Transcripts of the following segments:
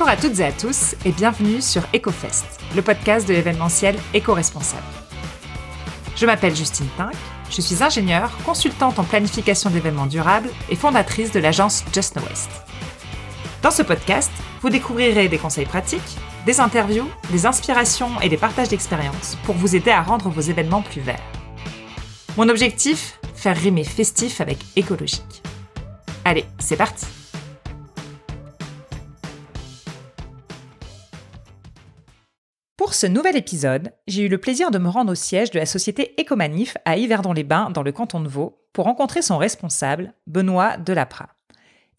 Bonjour à toutes et à tous et bienvenue sur EcoFest, le podcast de l'événementiel éco-responsable. Je m'appelle Justine Pink, je suis ingénieure, consultante en planification d'événements durables et fondatrice de l'agence Just Know West. Dans ce podcast, vous découvrirez des conseils pratiques, des interviews, des inspirations et des partages d'expériences pour vous aider à rendre vos événements plus verts. Mon objectif Faire rimer festif avec écologique. Allez, c'est parti Pour ce nouvel épisode, j'ai eu le plaisir de me rendre au siège de la société Ecomanif à Yverdon-les-Bains dans le canton de Vaud pour rencontrer son responsable, Benoît Delapra.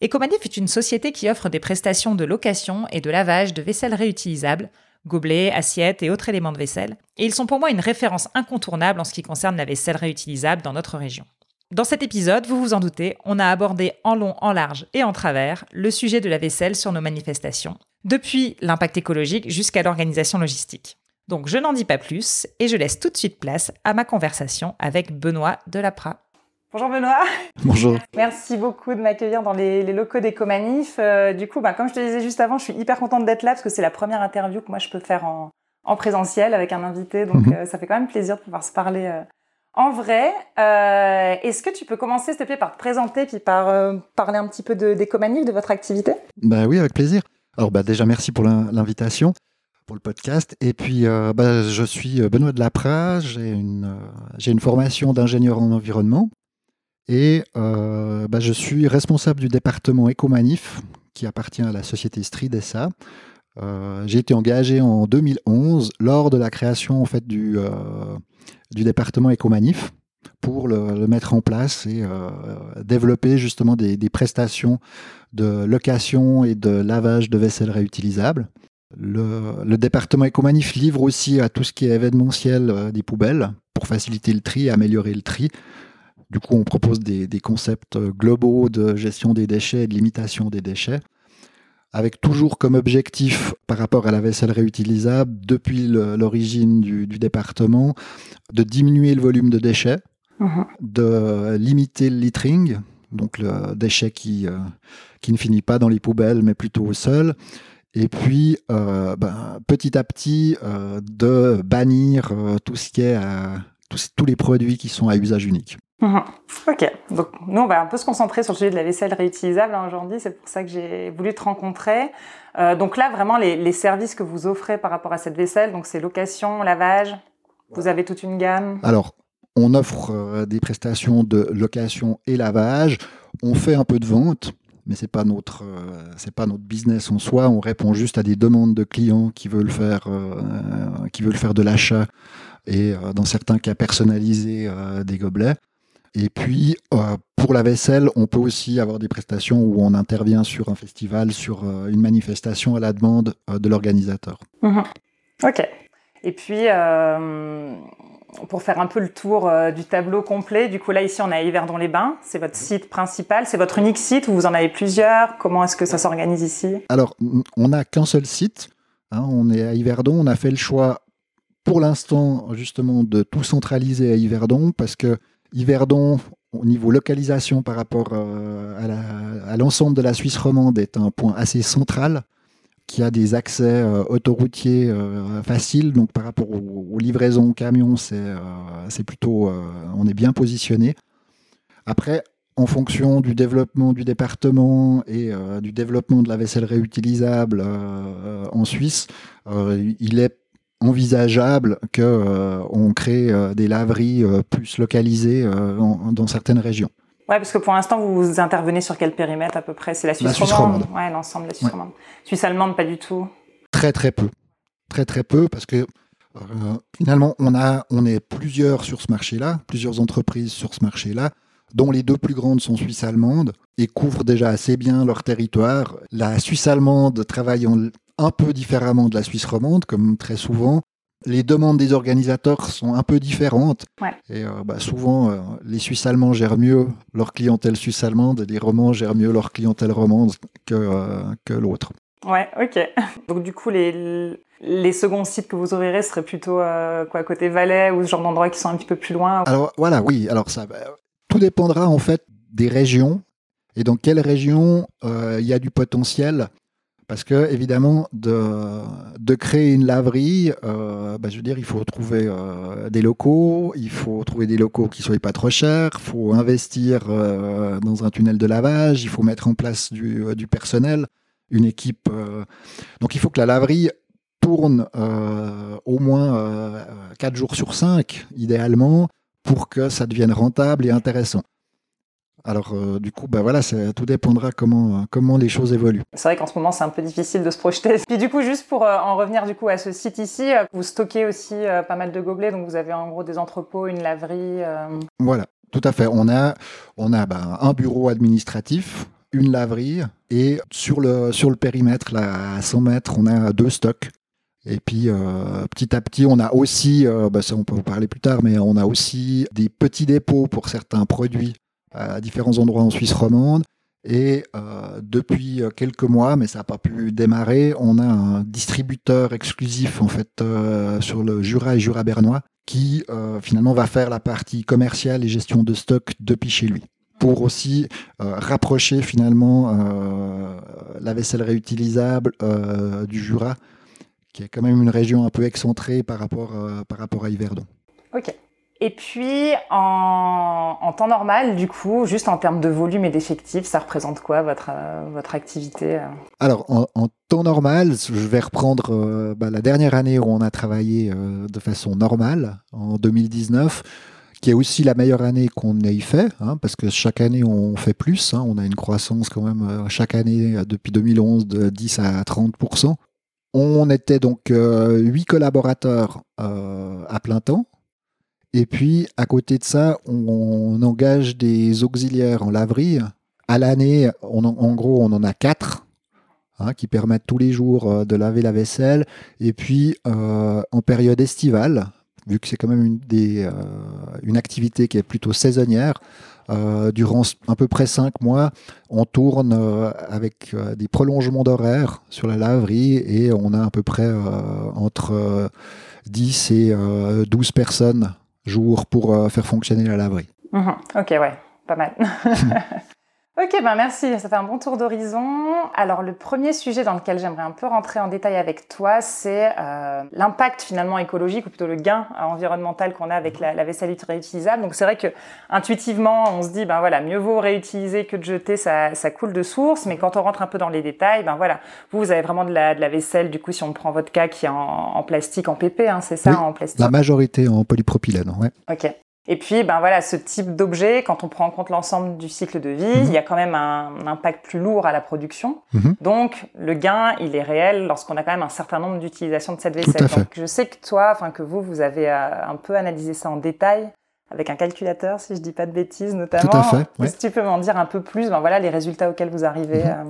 Ecomanif est une société qui offre des prestations de location et de lavage de vaisselle réutilisable, gobelets, assiettes et autres éléments de vaisselle, et ils sont pour moi une référence incontournable en ce qui concerne la vaisselle réutilisable dans notre région. Dans cet épisode, vous vous en doutez, on a abordé en long, en large et en travers le sujet de la vaisselle sur nos manifestations, depuis l'impact écologique jusqu'à l'organisation logistique. Donc je n'en dis pas plus et je laisse tout de suite place à ma conversation avec Benoît Delapra. Bonjour Benoît. Bonjour. Merci beaucoup de m'accueillir dans les, locaux d'Ecomanif. Euh, du coup, bah, comme je te disais juste avant, je suis hyper contente d'être là parce que c'est la première interview que moi je peux faire en, présentiel avec un invité. Donc mhm. euh, ça fait quand même plaisir de pouvoir se parler euh, en vrai. Est-ce que tu peux commencer, s'il te plaît, par te présenter puis par parler un petit peu d'Ecomanif, de votre activité? Bah oui, avec plaisir. Alors bah, déjà, merci pour l'invitation, pour le podcast. Et puis, euh, bah, je suis Benoît de Lapra, j'ai une, euh, une formation d'ingénieur en environnement et euh, bah, je suis responsable du département Ecomanif qui appartient à la société Stridessa. j'ai été engagé en 2011 lors de la création en fait, du, du département Ecomanif pour le, mettre en place et euh, développer justement des, prestations de location et de lavage de vaisselle réutilisable. Le, département Ecomanif livre aussi à tout ce qui est événementiel euh, des poubelles pour faciliter le tri et améliorer le tri. Du coup, on propose des, concepts globaux de gestion des déchets et de limitation des déchets, avec toujours comme objectif par rapport à la vaisselle réutilisable, depuis l'origine du, département, de diminuer le volume de déchets Mhm. de limiter le littering, donc le déchet qui, euh, qui ne finit pas dans les poubelles, mais plutôt au sol. Et puis, euh, ben, petit à petit, euh, de bannir tout ce qui est tous, les produits qui sont à usage unique. Mhm. Ok, donc nous on va un peu se concentrer sur le sujet de la vaisselle réutilisable hein, aujourd'hui, c'est pour ça que j'ai voulu te rencontrer. donc là vraiment les, les, services que vous offrez par rapport à cette vaisselle, donc c'est location, lavage, vous avez toute une gamme Alors on offre euh, des prestations de location et lavage. On fait un peu de vente, mais c'est pas notre euh, c'est pas notre business en soi. On répond juste à des demandes de clients qui veulent faire euh, qui veulent faire de l'achat et dans certains cas personnaliser des gobelets. Et puis pour la vaisselle, on peut aussi avoir des prestations où on intervient sur un festival, sur une manifestation à la demande de l'organisateur. Mhm. Ok. Et puis, pour faire un peu le tour euh, du tableau complet. Du coup, là, ici, on est à Yverdon-les-Bains. C'est votre site principal. C'est votre unique site ou vous en avez plusieurs Comment est-ce que ça s'organise ici? Alors, on n'a qu'un seul site. Hein. on est à Yverdon. On a fait le choix, pour l'instant, justement, de tout centraliser à Yverdon parce que Yverdon, au niveau localisation par rapport euh, à l'ensemble de la Suisse romande, est un point assez central qui a des accès euh, autoroutiers euh, faciles. Donc par rapport aux, livraisons camions, c'est plutôt, on est bien positionné. Après, en fonction du développement du département et du développement de la vaisselle réutilisable en Suisse, il est envisageable qu'on crée des laveries plus localisées dans certaines régions. Ouais, parce que pour l'instant, vous intervenez sur quel périmètre à peu près? C'est la Suisse, la romande. Ouais, l'ensemble de la Suisse romande. Suisse allemande, pas du tout. Très très peu, très très peu, parce que euh, finalement, on a, on est plusieurs sur ce marché-là, plusieurs entreprises sur ce marché-là, dont les deux plus grandes sont suisse allemandes et couvrent déjà assez bien leur territoire. La Suisse allemande travaille un peu différemment de la Suisse romande, comme très souvent les demandes des organisateurs sont un peu différentes. Et euh, bah, souvent, euh, les Suisses allemands gèrent mieux leur clientèle suisse allemande et les Romands gèrent mieux leur clientèle romande que, euh, que l'autre. Ouais, ok. Donc du coup, les, les seconds sites que vous ouvrirez seraient plutôt quoi, côté Valais ou ce genre d'endroits qui sont un petit peu plus loin Alors voilà, oui. Alors ça, bah, tout dépendra en fait des régions et dans quelle région il y a du potentiel? Parce que, évidemment, de, créer une laverie, euh, bah, je veux dire, il faut trouver euh, des locaux, il faut trouver des locaux qui ne soient pas trop chers, il faut investir euh, dans un tunnel de lavage, il faut mettre en place du, du personnel, une équipe. donc, il faut que la laverie tourne au moins 4 jours sur 5, idéalement, pour que ça devienne rentable et intéressant. Alors, euh, du coup, bah voilà, tout dépendra comment, comment les choses évoluent. C'est vrai qu'en ce moment, c'est un peu difficile de se projeter. Puis du coup, juste pour euh, en revenir du coup à ce site ici, euh, vous stockez aussi pas mal de gobelets, donc vous avez en gros des entrepôts, une laverie. Voilà, tout à fait. On a, on a bah, un bureau administratif, une laverie, et sur le, sur le périmètre, là, à 100 mètres, on a deux stocks. Et puis petit à petit, on a aussi, bah, ça on peut en parler plus tard, mais on a aussi des petits dépôts pour certains produits à différents endroits en Suisse romande. Et euh, depuis quelques mois, mais ça n'a pas pu démarrer, on a un distributeur exclusif en fait euh, sur le Jura et Jura bernois qui euh, finalement va faire la partie commerciale et gestion de stock depuis chez lui pour aussi rapprocher finalement la vaisselle réutilisable du Jura, qui est quand même une région un peu excentrée par rapport, par rapport à Yverdon. Ok. Et puis, en, temps normal, du coup, juste en termes de volume et d'effectifs, ça représente quoi votre, euh, votre activité euh Alors, en, temps normal, je vais reprendre euh, bah, la dernière année où on a travaillé de façon normale, en 2019 qui est aussi la meilleure année qu'on ait fait, hein, parce que chaque année on fait plus, hein. on a une croissance quand même chaque année depuis 2011 de 10 à 30%. On était donc 8 collaborateurs à plein temps, et puis, à côté de ça, on, engage des auxiliaires en laverie. À l'année, en gros, on en a quatre hein, qui permettent tous les jours euh, de laver la vaisselle. Et puis, euh, en période estivale, vu que c'est quand même une, euh, activité qui est plutôt saisonnière, durant à peu près cinq mois, on tourne avec des prolongements d'horaire sur la laverie et on a à peu près entre 10 et 12 personnes jour pour euh, faire fonctionner la laverie. Mhm. Ok, ouais, pas mal. Ok, ben merci, ça fait un bon tour d'horizon. Alors le premier sujet dans lequel j'aimerais un peu rentrer en détail avec toi, c'est euh, l'impact finalement écologique ou plutôt le gain euh, environnemental qu'on a avec la, vaisselle réutilisable. Donc c'est vrai que intuitivement on se dit ben voilà mieux vaut réutiliser que de jeter, ça, ça coule de source. Mais quand on rentre un peu dans les détails, ben voilà, vous vous avez vraiment de la, de la vaisselle. Du coup si on prend votre cas qui est en, plastique, en PP, hein, c'est ça, en plastique? La majorité en polypropylène, ouais. Ok. Et puis, ben voilà, ce type d'objet, quand on prend en compte l'ensemble du cycle de vie, mhm. il y a quand même un, impact plus lourd à la production. Mhm. Donc, le gain, il est réel lorsqu'on a quand même un certain nombre d'utilisations de cette vaisselle. Donc, je sais que toi, enfin que vous, vous avez euh, un peu analysé ça en détail avec un calculateur, si je dis pas de bêtises, notamment. Tout à fait. Si tu peux m'en dire un peu plus, ben voilà, les résultats auxquels vous arrivez. Mhm. Euh.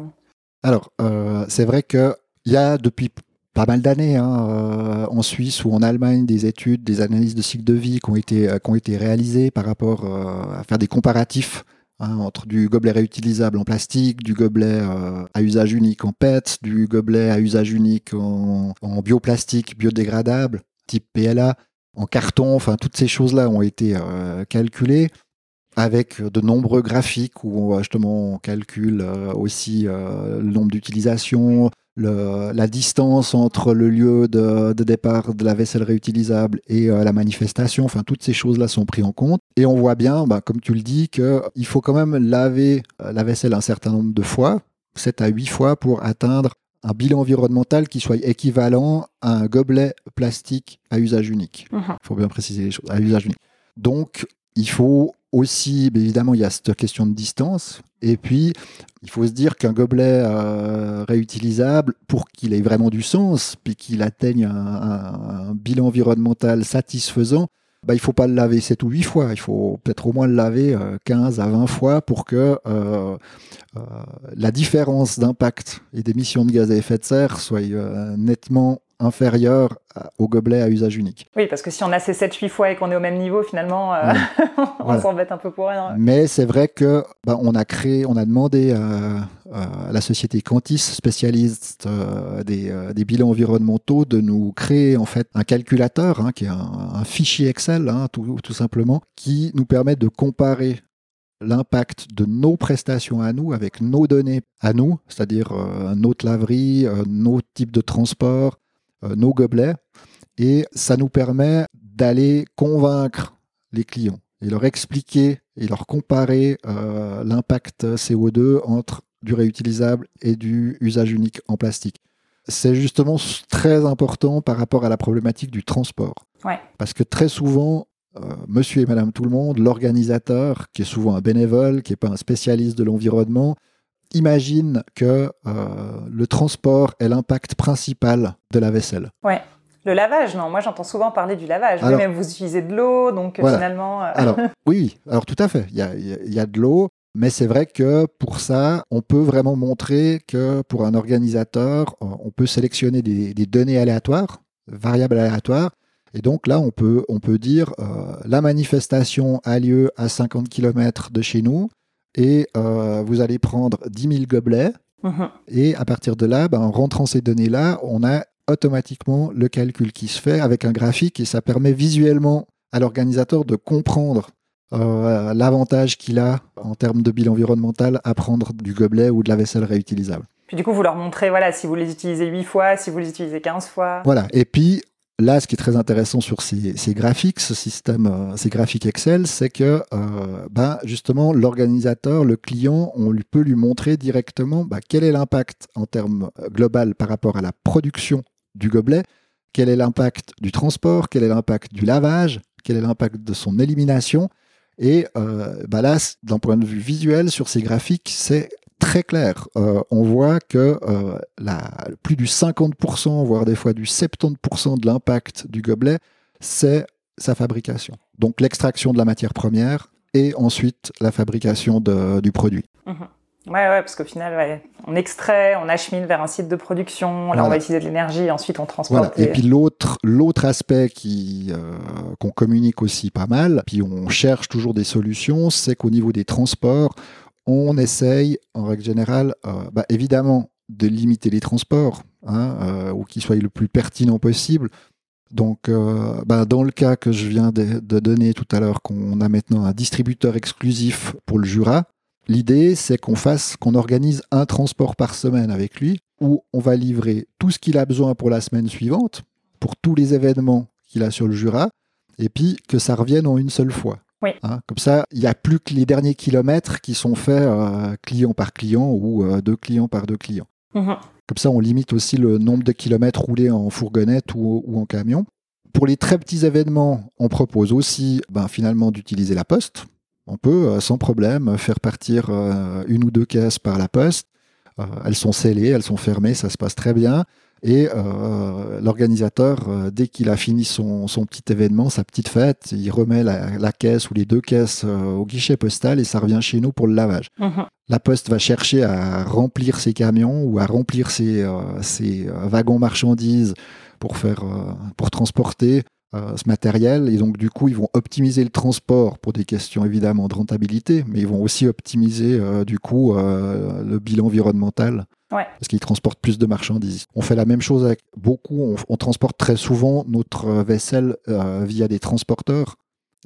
Alors, euh, c'est vrai que il y a depuis pas mal d'années hein, euh, en Suisse ou en Allemagne des études, des analyses de cycle de vie qui ont été, euh, qui ont été réalisées par rapport euh, à faire des comparatifs hein, entre du gobelet réutilisable en plastique, du gobelet à usage unique en PET, du gobelet à usage unique en, en bioplastique biodégradable type PLA, en carton, enfin toutes ces choses-là ont été calculées avec de nombreux graphiques où justement on calcule aussi le nombre d'utilisations, la distance entre le lieu de, départ de la vaisselle réutilisable et euh, la manifestation, enfin toutes ces choses-là sont prises en compte. Et on voit bien, bah, comme tu le dis, qu'il faut quand même laver euh, la vaisselle un certain nombre de fois, 7 à 8 fois, pour atteindre un bilan environnemental qui soit équivalent à un gobelet plastique à usage unique. Il mhm. faut bien préciser les choses, à usage unique. Donc, il faut aussi, évidemment, il y a cette question de distance. Et puis, il faut se dire qu'un gobelet euh, réutilisable, pour qu'il ait vraiment du sens, puis qu'il atteigne un, bilan environnemental satisfaisant, bah, il faut pas le laver 7 ou 8 fois. Il faut peut-être au moins le laver 15 euh, à 20 fois pour que euh, la différence d'impact et d'émissions de gaz à effet de serre soit nettement inférieur au gobelet à usage unique. Oui, parce que si on a ces 7-8 fois et qu'on est au même niveau, finalement, euh, on s'embête un peu pour rien. Mais c'est vrai que bah, on a créé, on a demandé à, la société Cantis, spécialiste euh, des, des, bilans environnementaux, de nous créer en fait un calculateur, hein, qui est un, fichier Excel, hein, tout, tout simplement, qui nous permet de comparer l'impact de nos prestations à nous, avec nos données à nous, c'est-à-dire euh, notre laverie, euh, nos types de transport, euh, nos gobelets. Et ça nous permet d'aller convaincre les clients et leur expliquer et leur comparer l'impact CO2 entre du réutilisable et du usage unique en plastique. C'est justement très important par rapport à la problématique du transport. Parce que très souvent, euh, monsieur et madame tout le monde, l'organisateur, qui est souvent un bénévole, qui n'est pas un spécialiste de l'environnement, imagine que euh, le transport est l'impact principal de la vaisselle. Ouais. Le lavage, non. Moi, j'entends souvent parler du lavage. Mais même vous utilisez de l'eau, donc euh, finalement. alors, oui, alors tout à fait. Il y a, y a, de l'eau. Mais c'est vrai que pour ça, on peut vraiment montrer que pour un organisateur, on peut sélectionner des, des données aléatoires, variables aléatoires, et donc là, on peut, on peut dire euh, la manifestation a lieu à 50 km de chez nous et euh, vous allez prendre 10 000 gobelets. Mhm. Et à partir de là, ben, en rentrant ces données-là, on a automatiquement le calcul qui se fait avec un graphique et ça permet visuellement à l'organisateur de comprendre euh, l'avantage qu'il a en termes de bilan environnemental à prendre du gobelet ou de la vaisselle réutilisable. Puis du coup, vous leur montrez, voilà, si vous les utilisez 8 fois, si vous les utilisez 15 fois. Voilà, et puis Là, ce qui est très intéressant sur ces, graphiques, ce système, euh, ces graphiques Excel, c'est que euh, bah, justement l'organisateur, le client, on peut lui montrer directement bah, quel est l'impact en termes euh, global par rapport à la production du gobelet, quel est l'impact du transport, quel est l'impact du lavage, quel est l'impact de son élimination. Et bah là, d'un point de vue visuel, sur ces graphiques, c'est très clair. Euh, on voit que euh, plus du 50%, voire des fois du 70% de l'impact du gobelet, c'est sa fabrication. Donc l'extraction de la matière première et ensuite la fabrication du produit. Oui, mmh. Ouais, parce qu'au final, on extrait, on achemine vers un site de production, là on va utiliser de l'énergie, ensuite on transporte. Et puis l'autre, l'autre aspect qui, euh, qu'on communique aussi pas mal, puis on cherche toujours des solutions, c'est qu'au niveau des transports, on essaye, en règle générale, euh, bah, évidemment, de limiter les transports, hein, euh, ou qu'ils soient le plus pertinent possible. Donc, euh, bah, dans le cas que je viens de, donner tout à l'heure, qu'on a maintenant un distributeur exclusif pour le Jura, l'idée, c'est qu'on fasse, qu'on organise un transport par semaine avec lui, où on va livrer tout ce qu'il a besoin pour la semaine suivante, pour tous les événements qu'il a sur le Jura, et puis que ça revienne en une seule fois. Hein, comme ça, il n'y a plus que les derniers kilomètres qui sont faits euh, client par client ou euh, deux clients par deux clients. Mhm. Comme ça, on limite aussi le nombre de kilomètres roulés en fourgonnette ou, en camion. Pour les très petits événements, on propose aussi ben, finalement d'utiliser la poste. On peut euh, sans problème faire partir une ou deux caisses par la poste. elles sont scellées, elles sont fermées, ça se passe très bien. Et euh, l'organisateur, euh, dès qu'il a fini son, petit événement, sa petite fête, il remet la, caisse ou les deux caisses euh, au guichet postal et ça revient chez nous pour le lavage. Mhm. La poste va chercher à remplir ses camions ou à remplir ses, ses wagons marchandises pour, faire, pour transporter ce matériel. Et donc, du coup, ils vont optimiser le transport pour des questions évidemment de rentabilité, mais ils vont aussi optimiser, du coup, le bilan environnemental parce qu'ils transportent plus de marchandises. On fait la même chose avec beaucoup, on, transporte très souvent notre vaisselle euh, via des transporteurs.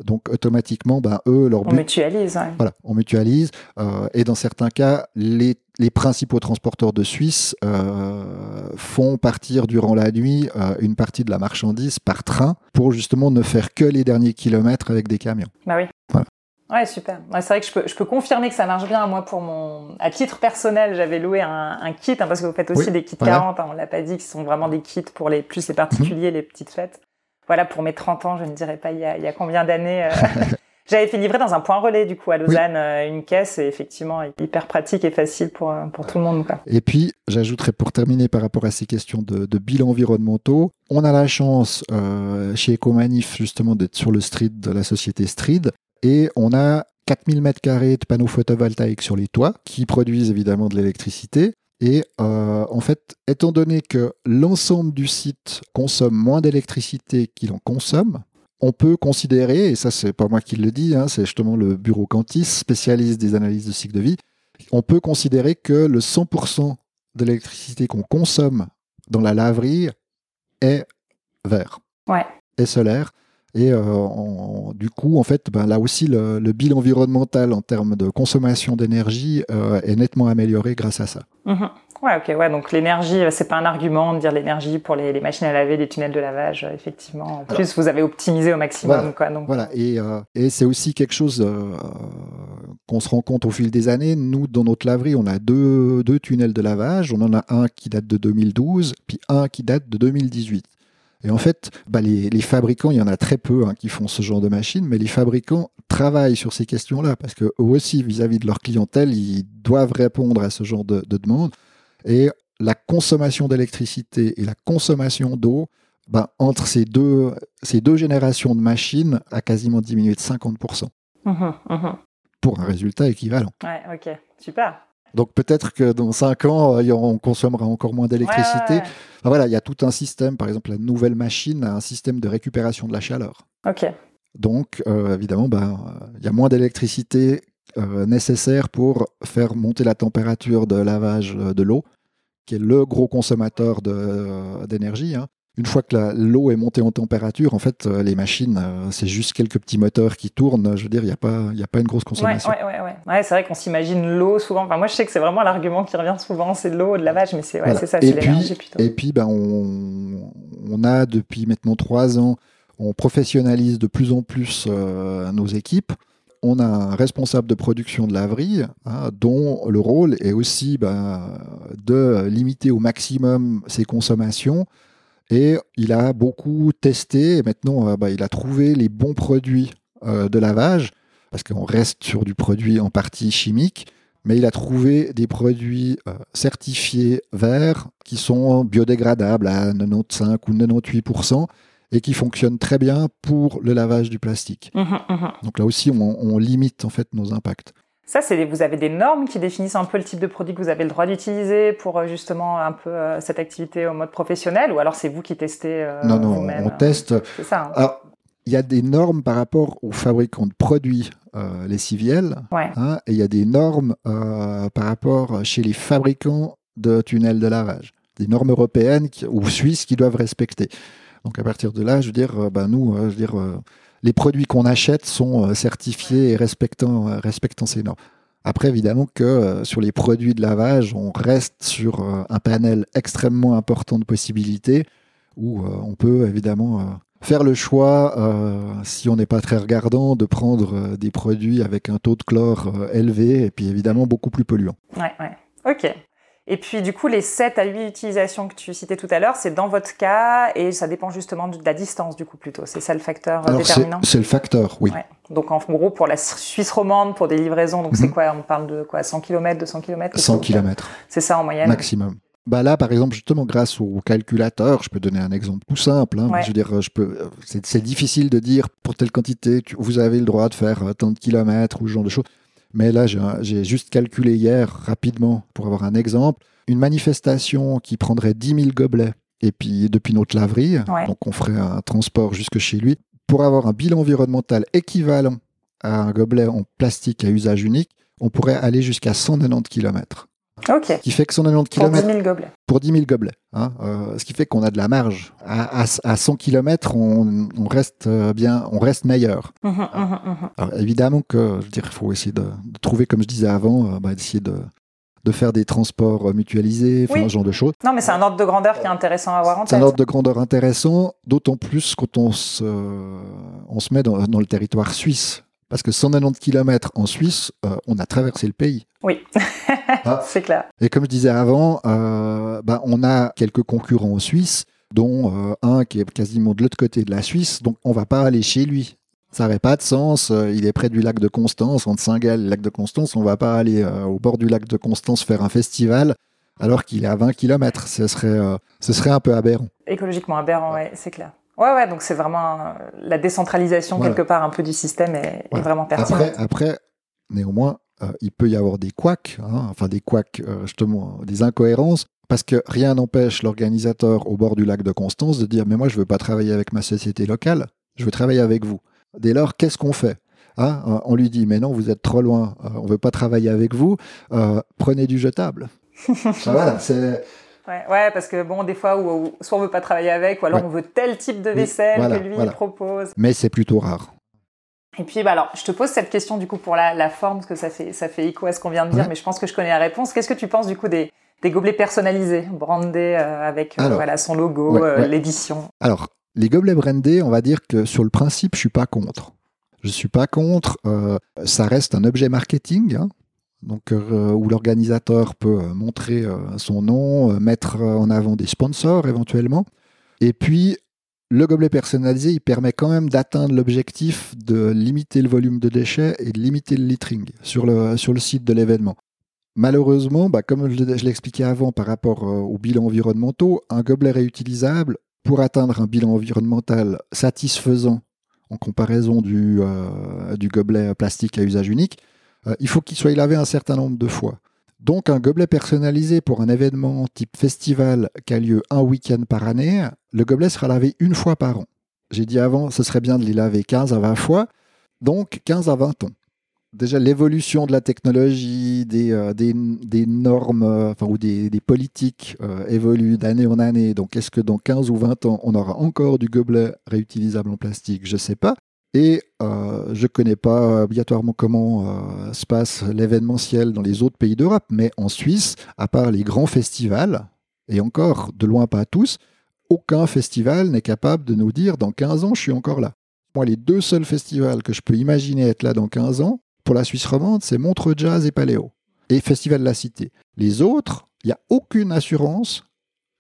Donc automatiquement, ben, eux, leur but... On mutualise. Voilà, on mutualise. Euh, et dans certains cas, les, principaux transporteurs de Suisse euh, font partir durant la nuit une partie de la marchandise par train pour justement ne faire que les derniers kilomètres avec des camions. Bah oui. Voilà. Ouais, super. c'est vrai que je peux, je peux confirmer que ça marche bien. Moi, pour mon, à titre personnel, j'avais loué un, un kit, hein, parce que vous faites aussi des kits 40, hein, on l'a pas dit, qui sont vraiment des kits pour les plus les particuliers, les petites fêtes. Voilà, pour mes 30 ans, je ne dirais pas il y a, il y a combien d'années. Euh, j'avais fait livrer dans un point relais, du coup, à Lausanne, euh, une caisse, et effectivement, hyper pratique et facile pour, euh, pour tout le monde. Quoi. Et puis, j'ajouterais pour terminer par rapport à ces questions de, de bilan environnementaux, on a la chance euh, chez Ecomanif, justement, d'être sur le street de la société Street. Et on a 4000 m2 de panneaux photovoltaïques sur les toits qui produisent évidemment de l'électricité. Et euh, en fait, étant donné que l'ensemble du site consomme moins d'électricité qu'il en consomme, on peut considérer, et ça c'est pas moi qui le dis, hein, c'est justement le bureau Cantis, spécialiste des analyses de cycle de vie, on peut considérer que le 100% de l'électricité qu'on consomme dans la laverie est vert, ouais. est solaire. Et du coup, en fait, ben, là aussi, le, bilan environnemental en termes de consommation d'énergie est nettement amélioré grâce à ça. Mhm. Ouais, ok, ouais. Donc l'énergie, euh, c'est pas un argument de dire l'énergie pour les, machines à laver, les tunnels de lavage, euh, effectivement. En plus, vous avez optimisé au maximum, voilà, quoi. Donc... Voilà, et, euh, et c'est aussi quelque chose qu'on se rend compte au fil des années. Nous, dans notre laverie, on a deux, deux tunnels de lavage. On en a un qui date de 2012, puis un qui date de 2018. Et en fait, bah les, les, fabricants, il y en a très peu hein, qui font ce genre de machines, mais les fabricants travaillent sur ces questions-là parce qu'eux aussi, vis-à-vis de leur clientèle, ils doivent répondre à ce genre de, de demandes. Et la consommation d'électricité et la consommation d'eau, ben, entre ces deux, ces deux générations de machines, a quasiment diminué de 50%. Mmh mmh Pour un résultat équivalent. Ouais, ok, super. Donc peut-être que dans 5 ans, euh, on consommera encore moins d'électricité. voilà, il y a tout un système, par exemple la nouvelle machine a un système de récupération de la chaleur. Ok. Donc euh, évidemment, ben, il y a moins d'électricité euh, nécessaire pour faire monter la température de lavage de l'eau qui est le gros consommateur euh, d'énergie. Hein. Une fois que l'eau est montée en température, en fait, euh, les machines, euh, c'est juste quelques petits moteurs qui tournent. Je veux dire, il n'y a, pas, a pas une grosse consommation. Ouais, ouais, ouais, ouais. c'est vrai qu'on s'imagine l'eau souvent. Enfin, moi, je sais que c'est vraiment l'argument qui revient souvent, c'est l'eau, de lavage, mais c'est ça, c'est l'énergie plutôt. Et puis, ben, on, on, a depuis maintenant trois ans, on professionnalise de plus en plus nos équipes on a un responsable de production de laverie hein, dont le rôle est aussi ben, de limiter au maximum ses consommations. Et il a beaucoup testé et maintenant euh, ben, il a trouvé les bons produits euh, de lavage, parce qu'on reste sur du produit en partie chimique, mais il a trouvé des produits euh, certifiés verts qui sont biodégradables à 95 ou 98% et qui fonctionne très bien pour le lavage du plastique. Mmh, mmh. Donc là aussi, on, limite en fait nos impacts. Ça, c'est vous avez des normes qui définissent un peu le type de produit que vous avez le droit d'utiliser pour euh, justement un peu euh, cette activité au mode professionnel, ou alors c'est vous qui testez euh, Non, non, on teste. C'est ça. Hein. Alors, il y a des normes par rapport aux fabricants de produits les civiels, hein, et il y a des normes par rapport chez les fabricants de tunnels de lavage, des normes européennes ou suisses qui doivent respecter. Donc à partir de là, je veux dire, euh, bah, nous, euh, je veux dire, euh, les produits qu'on achète sont certifiés et respectant, respectant ces normes. Après, évidemment que sur les produits de lavage, on reste sur un panel extrêmement important de possibilités où on peut évidemment faire le choix, si on n'est pas très regardant, de prendre des produits avec un taux de chlore élevé et puis évidemment beaucoup plus polluant. Ouais, ouais. Ok. Et puis, du coup, les 7 à 8 utilisations que tu citais tout à l'heure, c'est dans votre cas et ça dépend justement de la distance, du coup, plutôt. C'est ça le facteur euh, déterminant? C'est le facteur, oui. Donc, en gros, pour la Suisse romande, pour des livraisons, donc c'est mhm. quoi? On parle de quoi? 100 km, 200 km 100 km. C'est ça en moyenne? Maximum. Bah là, par exemple, justement, grâce au calculateur, je peux donner un exemple tout simple. Hein. Je veux dire, je peux. C'est difficile de dire pour telle quantité, vous avez le droit de faire tant de kilomètres ou ce genre de choses. Mais là, j'ai juste calculé hier rapidement pour avoir un exemple. Une manifestation qui prendrait 10 000 gobelets et puis depuis notre laverie, donc on ferait un transport jusque chez lui, pour avoir un bilan environnemental équivalent à un gobelet en plastique à usage unique, on pourrait aller jusqu'à 190 km. Ce qui fait que 190 km. Pour 10 000 gobelets. Pour 10 000 gobelets. Hein, euh, ce qui fait qu'on a de la marge. À, à, 100 km, on, on, reste euh, bien, on reste meilleur. Mmh, mmh, mmh, Alors, évidemment que, je veux dire, il faut essayer de, trouver, comme je disais avant, euh, bah, d'essayer de, de faire des transports mutualisés, ce genre de choses. Non, mais c'est un ordre de grandeur qui est intéressant à avoir en tête. C'est un ordre de grandeur intéressant, d'autant plus quand on se, on se met dans, dans le territoire suisse. Parce que 190 km en Suisse, euh, on a traversé le pays. Oui, ah. c'est clair. Et comme je disais avant, euh, bah, on a quelques concurrents en Suisse, dont euh, un qui est quasiment de l'autre côté de la Suisse, donc on va pas aller chez lui. Ça n'aurait pas de sens. Il est près du lac de Constance, entre Saint-Gall et le lac de Constance. On va pas aller au bord du lac de Constance faire un festival alors qu'il est à 20 km. Ce serait, ce serait un peu aberrant. Écologiquement aberrant, oui, c'est clair. Ouais, ouais, donc c'est vraiment la décentralisation quelque part un peu du système est, vraiment pertinente. Après, après néanmoins, euh, il peut y avoir des couacs, hein, enfin des couacs, euh, justement, des incohérences, parce que rien n'empêche l'organisateur au bord du lac de Constance de dire mais moi je veux pas travailler avec ma société locale, je veux travailler avec vous. Dès lors, qu'est-ce qu'on fait hein, euh, On lui dit mais non, vous êtes trop loin, on veut pas travailler avec vous, prenez du jetable. voilà, c'est Ouais, parce que bon, des fois, où, soit on veut pas travailler avec, ou alors on veut tel type de vaisselle que lui propose. Mais c'est plutôt rare. Et puis, bah alors, je te pose cette question du coup pour la, forme, parce que ça fait, ça fait écho à ce qu'on vient de dire, mais je pense que je connais la réponse. Qu'est-ce que tu penses du coup des, des gobelets personnalisés, brandés euh, avec euh, voilà, son logo, euh, l'édition? Alors, les gobelets brandés, on va dire que sur le principe, je suis pas contre. Je suis pas contre. ça reste un objet marketing. Hein. donc, où l'organisateur peut montrer son nom, mettre en avant des sponsors éventuellement. Et puis, le gobelet personnalisé, il permet quand même d'atteindre l'objectif de limiter le volume de déchets et de limiter le littering sur le, site de l'événement. Malheureusement, bah, comme je l'expliquais avant par rapport euh, aux bilans environnementaux, un gobelet réutilisable, pour atteindre un bilan environnemental satisfaisant en comparaison du, euh, gobelet plastique à usage unique, euh, il faut qu'il soit lavé un certain nombre de fois. Donc un gobelet personnalisé pour un événement type festival qui a lieu un week-end par année, le gobelet sera lavé une fois par an. J'ai dit avant, ce serait bien de les laver 15 à 20 fois, donc 15 à 20 ans. Déjà, l'évolution de la technologie, des, euh, normes euh, ou des, politiques euh, évoluent d'année en année. Donc, est-ce que dans 15 ou 20 ans, on aura encore du gobelet réutilisable en plastique? Je ne sais pas. Et euh, je ne connais pas obligatoirement comment euh, se passe l'événementiel dans les autres pays d'Europe, mais en Suisse, à part les grands festivals, et encore de loin pas tous, aucun festival n'est capable de nous dire dans 15 ans, je suis encore là. Moi, les deux seuls festivals que je peux imaginer être là dans 15 ans, pour la Suisse romande, c'est Montreux Jazz et Paléo, et Festival de la Cité. Les autres, il n'y a aucune assurance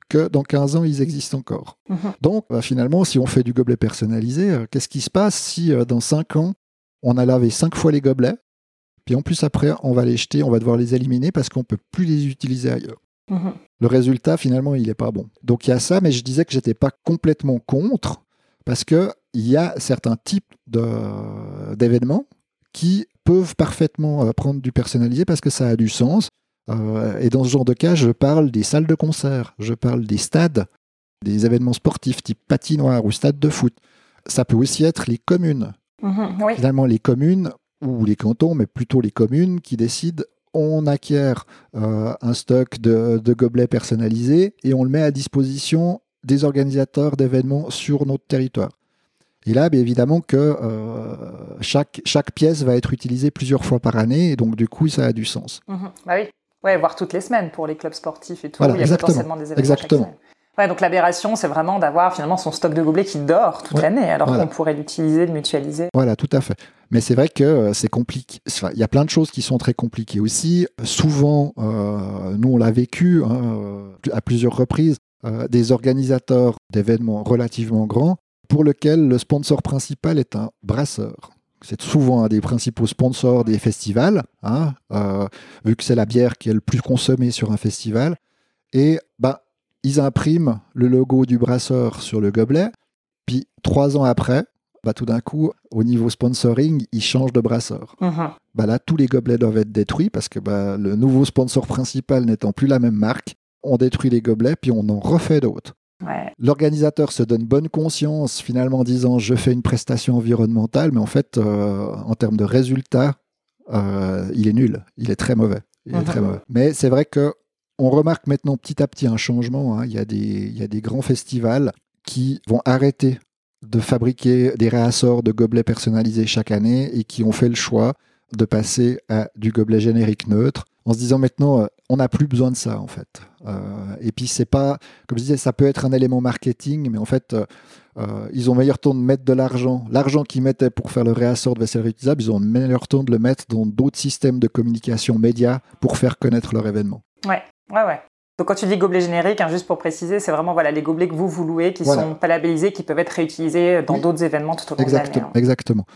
que dans 15 ans, ils existent encore. Mhm. Donc, bah, finalement, si on fait du gobelet personnalisé, euh, qu'est-ce qui se passe si euh, dans 5 ans, on a lavé 5 fois les gobelets, puis en plus après, on va les jeter, on va devoir les éliminer parce qu'on ne peut plus les utiliser ailleurs. Mhm. Le résultat, finalement, il n'est pas bon. Donc il y a ça, mais je disais que j'étais pas complètement contre, parce qu'il y a certains types d'événements qui peuvent parfaitement euh, prendre du personnalisé parce que ça a du sens. Euh, et dans ce genre de cas, je parle des salles de concert, je parle des stades, des événements sportifs type patinoire ou stade de foot. Ça peut aussi être les communes. Mhm, Finalement, les communes ou les cantons, mais plutôt les communes qui décident on acquiert euh, un stock de, gobelets personnalisés et on le met à disposition des organisateurs d'événements sur notre territoire. Et là, bien évidemment que euh, chaque, chaque pièce va être utilisée plusieurs fois par année, et donc du coup, ça a du sens. Mhm. bah oui. Ouais, voire toutes les semaines pour les clubs sportifs et tout. il y a potentiellement des événements. Exactement. Ouais, donc l'aberration, c'est vraiment d'avoir finalement son stock de gobelets qui dort toute l'année, alors qu'on pourrait l'utiliser, le mutualiser. Voilà, tout à fait. Mais c'est vrai que euh, c'est compliqué. il y a plein de choses qui sont très compliquées aussi. Souvent, euh, nous on l'a vécu hein, euh, à plusieurs reprises, des organisateurs d'événements relativement grands pour lesquels le sponsor principal est un brasseur c'est souvent un des principaux sponsors des festivals, hein, euh, vu que c'est la bière qui est le plus consommée sur un festival. Et bah, ils impriment le logo du brasseur sur le gobelet, puis trois ans après, bah, tout d'un coup, au niveau sponsoring, ils changent de brasseur. Uh-huh. Bah, là, tous les gobelets doivent être détruits parce que bah, le nouveau sponsor principal n'étant plus la même marque, on détruit les gobelets, puis on en refait d'autres. L'organisateur se donne bonne conscience finalement en disant je fais une prestation environnementale, mais en fait, euh, en termes de résultats, euh, il est nul, il est très mauvais. Il est très mauvais. Mais c'est vrai que on remarque maintenant petit à petit un changement. Hein. Il, y a des, il y a des grands festivals qui vont arrêter de fabriquer des réassorts de gobelets personnalisés chaque année et qui ont fait le choix de passer à du gobelet générique neutre en se disant maintenant, euh, on n'a plus besoin de ça en fait. Euh, et puis c'est pas, comme je disais, ça peut être un élément marketing, mais en fait, euh, ils ont meilleur temps de mettre de l'argent, l'argent qu'ils mettaient pour faire le réassort de vaisselle réutilisable, ils ont meilleur temps de le mettre dans d'autres systèmes de communication média pour faire connaître leur événement. Ouais, ouais, ouais. Donc quand tu dis gobelet générique, hein, juste pour préciser, c'est vraiment voilà, les gobelets que vous, vous louez, qui sont pas labellisés, qui peuvent être réutilisés dans d'autres événements tout au long de l'année. Hein. Exactement.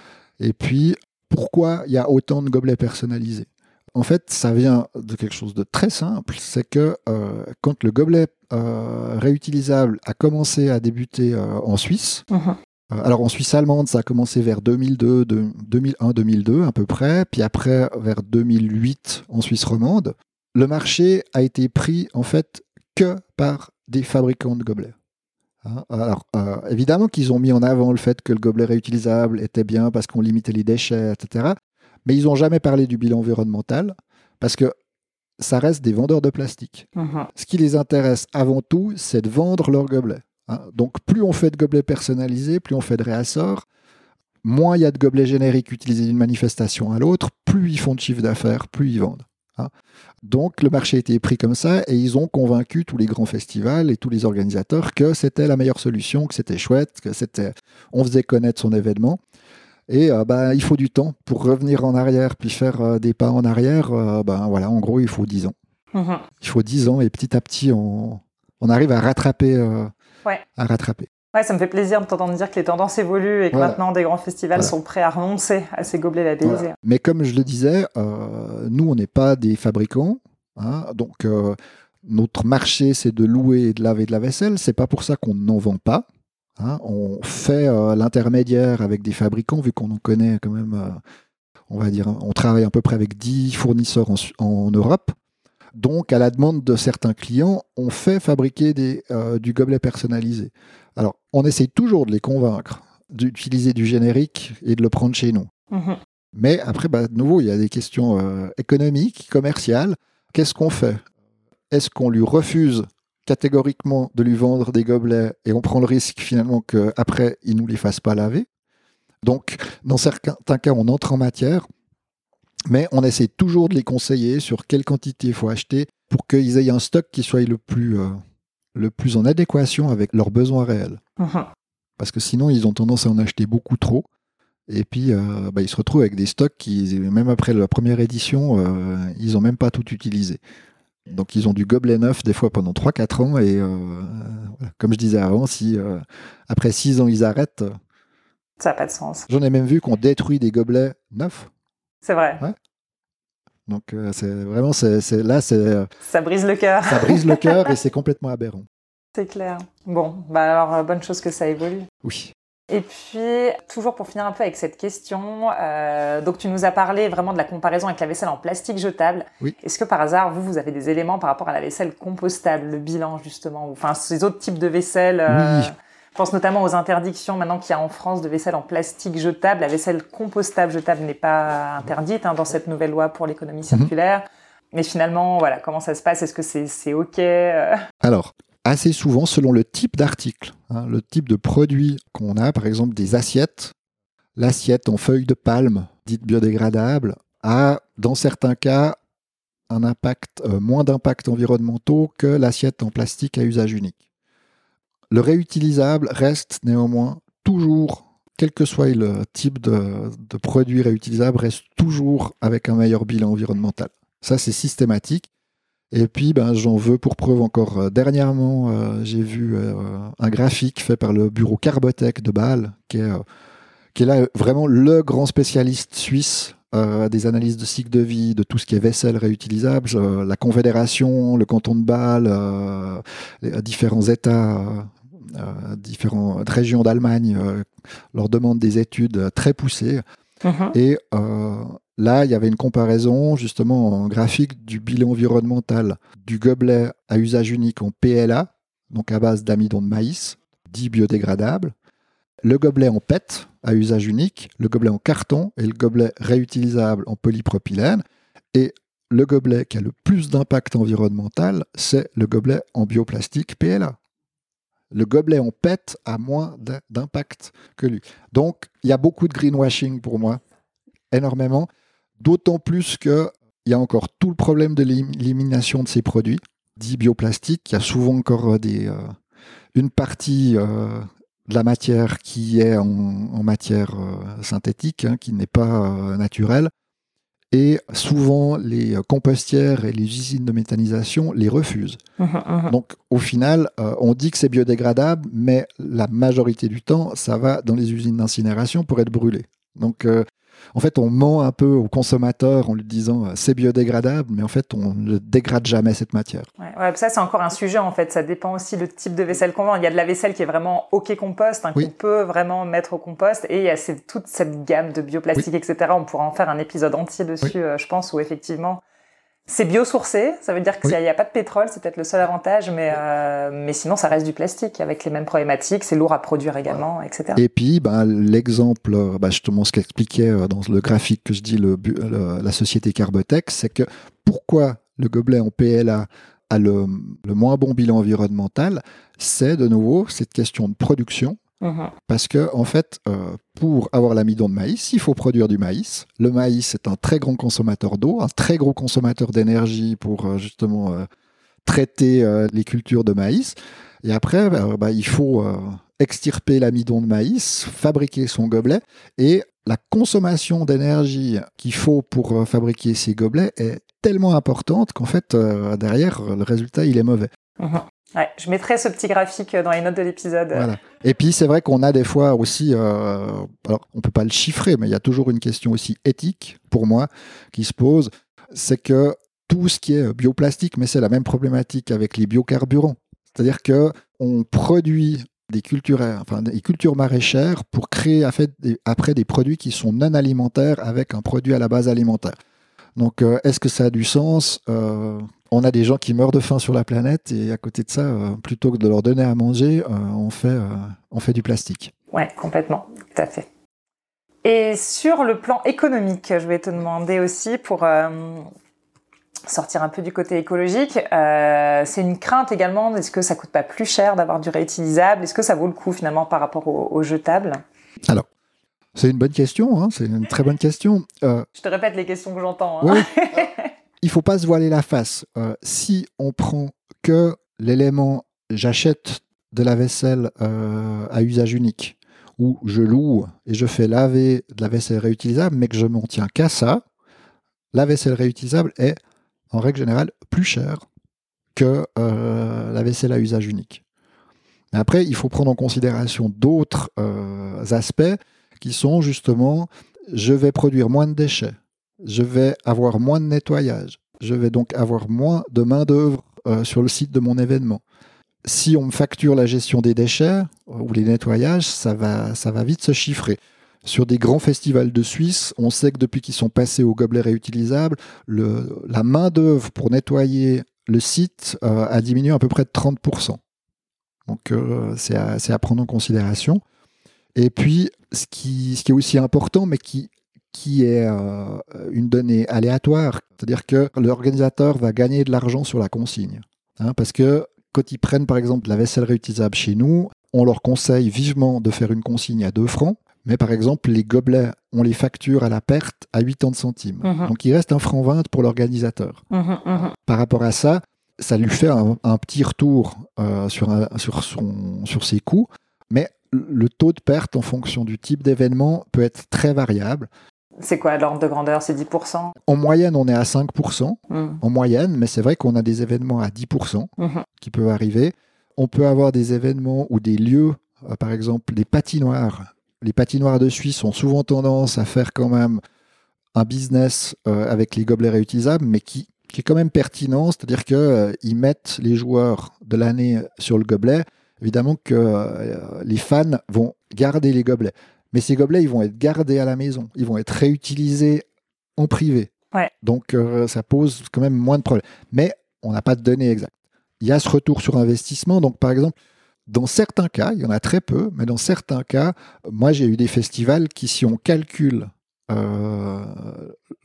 Et puis, pourquoi il y a autant de gobelets personnalisés? En fait, ça vient de quelque chose de très simple, c'est que euh, quand le gobelet euh, réutilisable a commencé à débuter euh, en Suisse, mhm. alors en Suisse allemande, ça a commencé vers 2002, 2001-2002 à peu près, puis après vers 2008 en Suisse romande, le marché a été pris en fait que par des fabricants de gobelets. Hein, alors, évidemment qu'ils ont mis en avant le fait que le gobelet réutilisable était bien parce qu'on limitait les déchets, etc mais ils n'ont jamais parlé du bilan environnemental parce que ça reste des vendeurs de plastique. Mhm. Ce qui les intéresse avant tout, c'est de vendre leurs gobelets. hein. Donc plus on fait de gobelets personnalisés, plus on fait de réassorts, moins il y a de gobelets génériques utilisés d'une manifestation à l'autre, plus ils font de chiffre d'affaires, plus ils vendent. hein. Donc le marché a été pris comme ça et ils ont convaincu tous les grands festivals et tous les organisateurs que c'était la meilleure solution, que c'était chouette, que c'était, on faisait connaître son événement. Et euh, bah, il faut du temps pour revenir en arrière puis faire euh, des pas en arrière. euh, ben voilà, en gros, il faut 10 ans. Mhm. Il faut 10 ans et petit à petit, on, on arrive à rattraper. euh, Ouais. À rattraper. Ouais, ça me fait plaisir de t'entendre dire que les tendances évoluent et que Voilà. maintenant des grands festivals Voilà. sont prêts à renoncer à ces gobelets labellisés. Voilà. Mais comme je le disais, nous, on n'est pas des fabricants. hein, donc, notre marché, c'est de louer et de laver de la vaisselle. C'est pas pour ça qu'on n'en vend pas. Hein. on fait euh, l'intermédiaire avec des fabricants, vu qu'on en connaît quand même, euh, on va dire, on travaille à peu près avec 10 fournisseurs en, Europe. Donc, à la demande de certains clients, on fait fabriquer des, euh, du gobelet personnalisé. Alors, on essaye toujours de les convaincre d'utiliser du générique et de le prendre chez nous. Mhm. Mais après, bah, de nouveau, il y a des questions économiques, commerciales. Qu'est-ce qu'on fait? Est-ce qu'on lui refuse catégoriquement de lui vendre des gobelets et on prend le risque finalement qu'après, il ne nous les fasse pas laver Donc, dans certains cas, on entre en matière, mais on essaie toujours de les conseiller sur quelle quantité il faut acheter pour qu'ils aient un stock qui soit le plus, euh, le plus en adéquation avec leurs besoins réels Mhm. parce que sinon ils ont tendance à en acheter beaucoup trop. Et puis euh, bah, ils se retrouvent avec des stocks qui, même après la première édition, euh, ils n'ont même pas tout utilisé. Donc ils ont du gobelet neuf des fois pendant 3-4 ans. Et euh, comme je disais avant, si euh, après 6 ans ils arrêtent, Ça n'a pas de sens. j'en ai même vu qu'on détruit des gobelets neufs. C'est vrai. Ouais. Donc euh, c'est vraiment, c'est, là, c'est, Ça brise le cœur. ça brise le cœur et c'est complètement aberrant. C'est clair. Bon, bah alors, bonne chose que ça évolue. Oui. Et puis, toujours pour finir un peu avec cette question, euh, donc tu nous as parlé vraiment de la comparaison avec la vaisselle en plastique jetable. Oui. Est-ce que par hasard, vous, vous avez des éléments par rapport à la vaisselle compostable, le bilan justement, ou enfin ces autres types de vaisselle euh, Oui. Je pense notamment aux interdictions maintenant qu'il y a en France de vaisselle en plastique jetable. La vaisselle compostable jetable n'est pas interdite hein, dans cette nouvelle loi pour l'économie circulaire. Mais finalement, voilà, comment ça se passe? Est-ce que c'est c'est OK euh? Alors, assez souvent, selon le type d'article, hein, le type de produit qu'on a, par exemple des assiettes, l'assiette en feuille de palme, dite biodégradable, a, dans certains cas, un impact, euh, moins d'impact environnementaux que l'assiette en plastique à usage unique. Le réutilisable reste néanmoins toujours, quel que soit le type de, de produit réutilisable, reste toujours avec un meilleur bilan environnemental. Ça, c'est systématique. Et puis, ben, j'en veux pour preuve encore. euh, dernièrement, euh, j'ai vu euh, un graphique fait par le bureau Carbotech de Bâle, qui est, qui est là vraiment le grand spécialiste suisse des analyses de cycle de vie, de tout ce qui est vaisselle réutilisable. La Confédération, le canton de Bâle, différents États, différentes régions d'Allemagne leur demandent des études très poussées. Mhm. Et euh, là, il y avait une comparaison justement en graphique du bilan environnemental du gobelet à usage unique en PLA, donc à base d'amidon de maïs, dit biodégradable, le gobelet en PET à usage unique, le gobelet en carton et le gobelet réutilisable en polypropylène. Et le gobelet qui a le plus d'impact environnemental, c'est le gobelet en bioplastique PLA. Le gobelet en PET a moins d'impact que lui. Donc, il y a beaucoup de greenwashing pour moi, énormément. D'autant plus qu'il y a encore tout le problème de l'élim- l'élimination de ces produits, dits bioplastiques. Il y a souvent encore euh, des, euh, une partie euh, de la matière qui est en, matière synthétique, hein, qui n'est pas naturelle. Et souvent, les euh, compostières et les usines de méthanisation les refusent. Donc, au final, euh, on dit que c'est biodégradable, mais la majorité du temps, ça va dans les usines d'incinération pour être brûlé. Donc, euh, en fait, on ment un peu aux consommateurs en lui disant euh, c'est biodégradable, mais en fait, on ne dégrade jamais cette matière. Ouais, ouais, ça c'est encore un sujet en fait. Ça dépend aussi le type de vaisselle qu'on vend. Il y a de la vaisselle qui est vraiment OK compost, hein, Oui. qu'on peut vraiment mettre au compost, et il y a toute cette gamme de bioplastique, etc. On pourra en faire un épisode entier dessus, euh, je pense, où effectivement c'est biosourcé. Ça veut dire qu'il Oui. n'y a, pas de pétrole, c'est peut-être le seul avantage, mais euh, mais sinon ça reste du plastique avec les mêmes problématiques. C'est lourd à produire également, etc. Et puis, ben, l'exemple, euh, ben, justement, ce qu'expliquait euh, dans le graphique que je dis le, bu- le- la société Carbotech, c'est que pourquoi le gobelet en PLA a le, moins bon bilan environnemental, c'est de nouveau cette question de production. Mhm. Parce que, en fait, euh, pour avoir l'amidon de maïs, il faut produire du maïs. Le maïs est un très grand consommateur d'eau, un très gros consommateur d'énergie pour euh, justement euh, traiter les cultures de maïs. Et après, bah, bah, il faut extirper l'amidon de maïs, fabriquer son gobelet. Et la consommation d'énergie qu'il faut pour fabriquer ces gobelets est tellement importante qu'en fait, derrière, le résultat, il est mauvais. Je mettrai ce petit graphique dans les notes de l'épisode. Et puis, c'est vrai qu'on a des fois aussi, euh, alors on peut pas le chiffrer, mais il y a toujours une question aussi éthique, pour moi, qui se pose. C'est que tout ce qui est bioplastique, mais c'est la même problématique avec les biocarburants. C'est-à-dire qu'on produit des cultures, enfin, des cultures maraîchères pour créer après des produits qui sont non alimentaires avec un produit à la base alimentaire. Donc, euh, est-ce que ça a du sens? Euh, On a des gens qui meurent de faim sur la planète et à côté de ça, euh, plutôt que de leur donner à manger, on, fait, on fait du plastique. Ouais, complètement, tout à fait. Et sur le plan économique, je vais te demander aussi pour sortir un peu du côté écologique, c'est une crainte également. Est-ce que ça coûte pas plus cher d'avoir du réutilisable? Est-ce que ça vaut le coup finalement par rapport au, jetable Alors, c'est une bonne question, hein, c'est une très bonne question. Euh, je te répète les questions que j'entends. Hein. Il faut pas se voiler la face. Euh, si on prend que l'élément j'achète de la vaisselle euh, à usage unique, ou je loue et je fais laver de la vaisselle réutilisable, mais que je m'en tiens qu'à ça, la vaisselle réutilisable est en règle générale plus chère que la vaisselle à usage unique. après, il faut prendre en considération d'autres aspects qui sont justement je vais produire moins de déchets, je vais avoir moins de nettoyage, je vais donc avoir moins de main-d'œuvre euh, sur le site de mon événement. Si on me facture la gestion des déchets euh, ou les nettoyages, ça va, ça va vite se chiffrer. Sur des grands festivals de Suisse, on sait que depuis qu'ils sont passés aux gobelets réutilisables, le, la main-d'œuvre pour nettoyer le site euh, a diminué à peu près de 30%. Donc c'est à, prendre en considération. Et puis, ce qui est aussi important, mais qui, qui est euh, une donnée aléatoire, c'est-à-dire que l'organisateur va gagner de l'argent sur la consigne. Hein, parce que quand ils prennent par exemple la vaisselle réutilisable chez nous, on leur conseille vivement de faire une consigne à 2 francs, mais par exemple les gobelets, on les facture à la perte à 80 centimes. Mhm. Donc il reste un franc 20 pour l'organisateur. Mhm, mhm. Par rapport à ça, ça lui fait un, petit retour euh, sur, sur, son, sur ses coûts, mais le taux de perte en fonction du type d'événement peut être très variable. C'est quoi l'ordre de grandeur? C'est 10% En moyenne, on est à 5%. Hmm. En moyenne, mais c'est vrai qu'on a des événements à 10% mhm. qui peuvent arriver. On peut avoir des événements ou des lieux, euh, par exemple des patinoires. Les patinoires de Suisse ont souvent tendance à faire quand même un business euh, avec les gobelets réutilisables, mais qui, est quand même pertinent, c'est-à-dire qu'ils euh, mettent les joueurs de l'année sur le gobelet évidemment que euh, les fans vont garder les gobelets. Mais ces gobelets, ils vont être gardés à la maison. Ils vont être réutilisés en privé. Donc, euh, ça pose quand même moins de problèmes. Mais on n'a pas de données exactes. Il y a ce retour sur investissement. Donc, par exemple, dans certains cas, il y en a très peu, mais dans certains cas, moi, j'ai eu des festivals qui, si on calcule euh,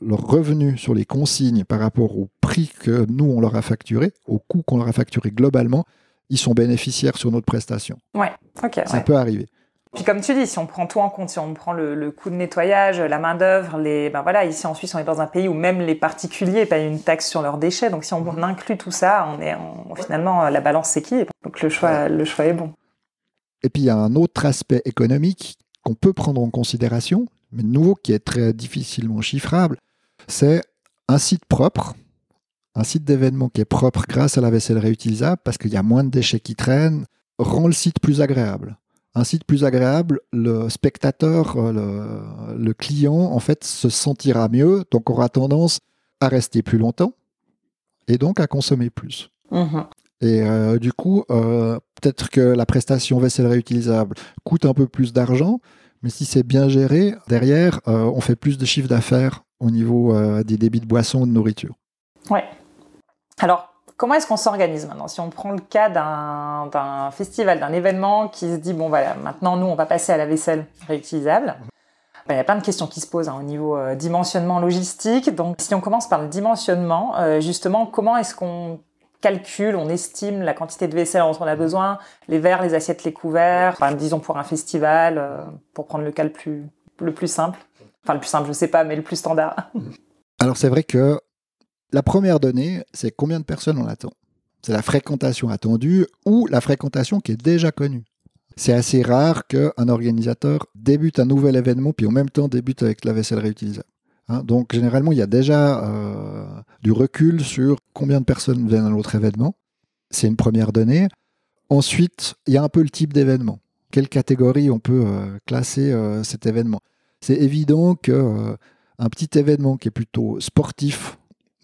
leur revenu sur les consignes par rapport au prix que nous, on leur a facturé, au coût qu'on leur a facturé globalement, ils sont bénéficiaires sur notre prestation. Ouais, ok. Ça peut arriver. Puis comme tu dis, si on prend tout en compte, si on prend le, coût de nettoyage, la main d'œuvre, les, ben voilà, ici en Suisse, on est dans un pays où même les particuliers payent une taxe sur leurs déchets. Donc si on mhm. inclut tout ça, on est finalement la balance s'équilibre. Donc le choix, le choix est bon. Et puis il y a un autre aspect économique qu'on peut prendre en considération, mais de nouveau qui est très difficilement chiffrable, c'est un site propre un site d'événement qui est propre grâce à la vaisselle réutilisable, parce qu'il y a moins de déchets qui traînent, rend le site plus agréable. Un site plus agréable, le spectateur, euh, le, client, en fait, se sentira mieux, donc aura tendance à rester plus longtemps et donc à consommer plus. Mhm. Et euh, du coup, euh, peut-être que la prestation vaisselle réutilisable coûte un peu plus d'argent, mais si c'est bien géré, derrière, on fait plus de chiffre d'affaires au niveau des débits de boissons ou de nourriture. Ouais, alors, comment est-ce qu'on s'organise maintenant Si on prend le cas d'un festival, d'un événement qui se dit, bon voilà, maintenant nous, on va passer à la vaisselle réutilisable. Ben, il y a plein de questions qui se posent hein, au niveau euh, dimensionnement logistique. Donc, si on commence par le dimensionnement, euh, justement, comment est-ce qu'on calcule, on estime la quantité de vaisselle dont on a besoin, les verres, les assiettes, les couverts, enfin, disons pour un festival, euh, pour prendre le cas le plus, le plus simple. Enfin, le plus simple, je sais pas, mais le plus standard. Alors, c'est vrai que la première donnée, c'est combien de personnes on attend. C'est la fréquentation attendue ou la fréquentation qui est déjà connue. C'est assez rare qu'un organisateur débute un nouvel événement puis en même temps débute avec la vaisselle réutilisable. Hein. donc généralement, il y a déjà euh, du recul sur combien de personnes viennent à l'autre événement. C'est une première donnée. Ensuite, il y a un peu le type d'événement. Quelle catégorie on peut euh, classer euh, cet événement C'est évident que un petit événement qui est plutôt sportif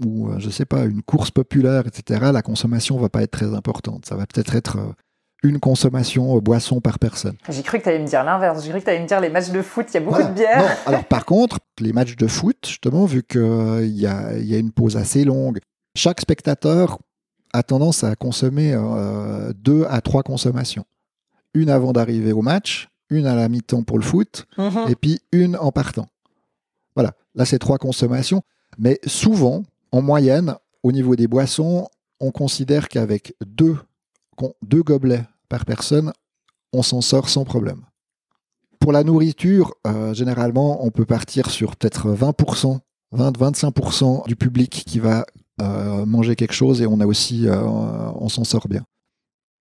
ou je sais pas une course populaire, etc. La consommation va pas être très importante. Ça va peut-être être une consommation boisson par personne. J'ai cru que tu allais me dire l'inverse. J'ai cru que tu allais me dire les matchs de foot, il y a beaucoup de bière. Non, alors par contre, les matchs de foot, justement, vu qu'il euh, y, a, y, a, une pause assez longue, chaque spectateur a tendance à consommer euh, deux à trois consommations. Une avant d'arriver au match, une à la mi-temps pour le foot, mhm. et puis une en partant. Voilà, là c'est trois consommations. Mais souvent, en moyenne, au niveau des boissons, on considère qu'avec deux, gobelets par personne, on s'en sort sans problème. Pour la nourriture, euh, généralement, on peut partir sur peut-être 20%, 20-25% du public qui va euh, manger quelque chose et on a aussi, euh, on s'en sort bien.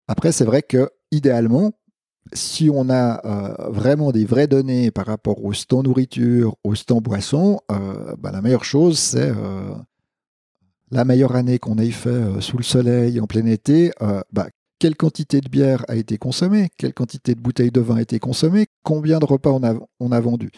Après, c'est vrai que idéalement, si on a vraiment des vraies données par rapport au stand nourriture, au stand boisson, bah, la meilleure chose, c'est la meilleure année qu'on ait fait sous le soleil en plein été, bah, quelle quantité de bière a été consommée, quelle quantité de bouteilles de vin a été consommée, combien de repas on a, vendu?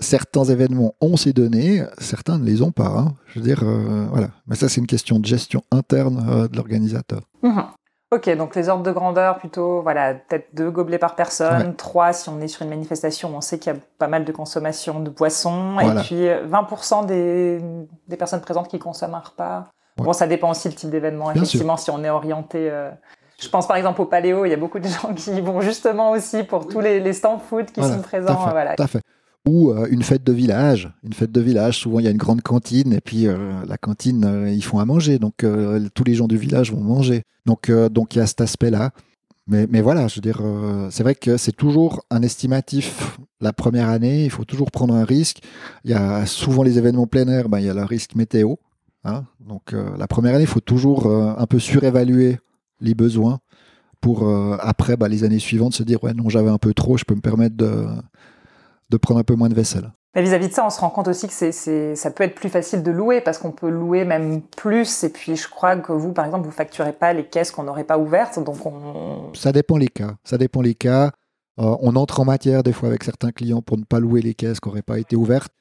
Certains événements ont ces données, certains ne les ont pas. Hein. Je veux euh, voilà. Mais ça, c'est une question de gestion interne euh, de l'organisateur. Mhm. Ok, donc les ordres de grandeur, plutôt, voilà, peut-être deux gobelets par personne, trois si on est sur une manifestation, on sait qu'il y a pas mal de consommation de boissons, et puis 20% des, des, personnes présentes qui consomment un repas. Bon, ça dépend aussi le type d'événement, effectivement, si on est orienté euh, je pense par exemple au Paléo, il y a beaucoup de gens qui vont justement aussi pour tous les, les stands food qui sont présents. voilà. Tout à fait. Ou euh, une fête de village. Une fête de village, souvent il y a une grande cantine et puis euh, la cantine, euh, ils font à manger. Donc tous les gens du village vont manger. Donc donc il y a cet aspect-là. Mais, mais, voilà, je veux dire, c'est vrai que c'est toujours un estimatif la première année. Il faut toujours prendre un risque. Il y a souvent les événements plein air, ben, il y a le risque météo. Hein. Donc la première année, il faut toujours un peu surévaluer les besoins pour après, bah, les années suivantes, se dire ouais, non, j'avais un peu trop, je peux me permettre de, de prendre un peu moins de vaisselle. Mais vis-à-vis de ça, on se rend compte aussi que c'est, ça peut être plus facile de louer parce qu'on peut louer même plus. Et puis, je crois que vous, par exemple, vous facturez pas les caisses qu'on n'aurait pas ouvertes. Donc, on... Ça dépend les cas. Ça dépend les cas. Euh, on entre en matière des fois avec certains clients pour ne pas louer les caisses qui n'auraient pas été ouvertes.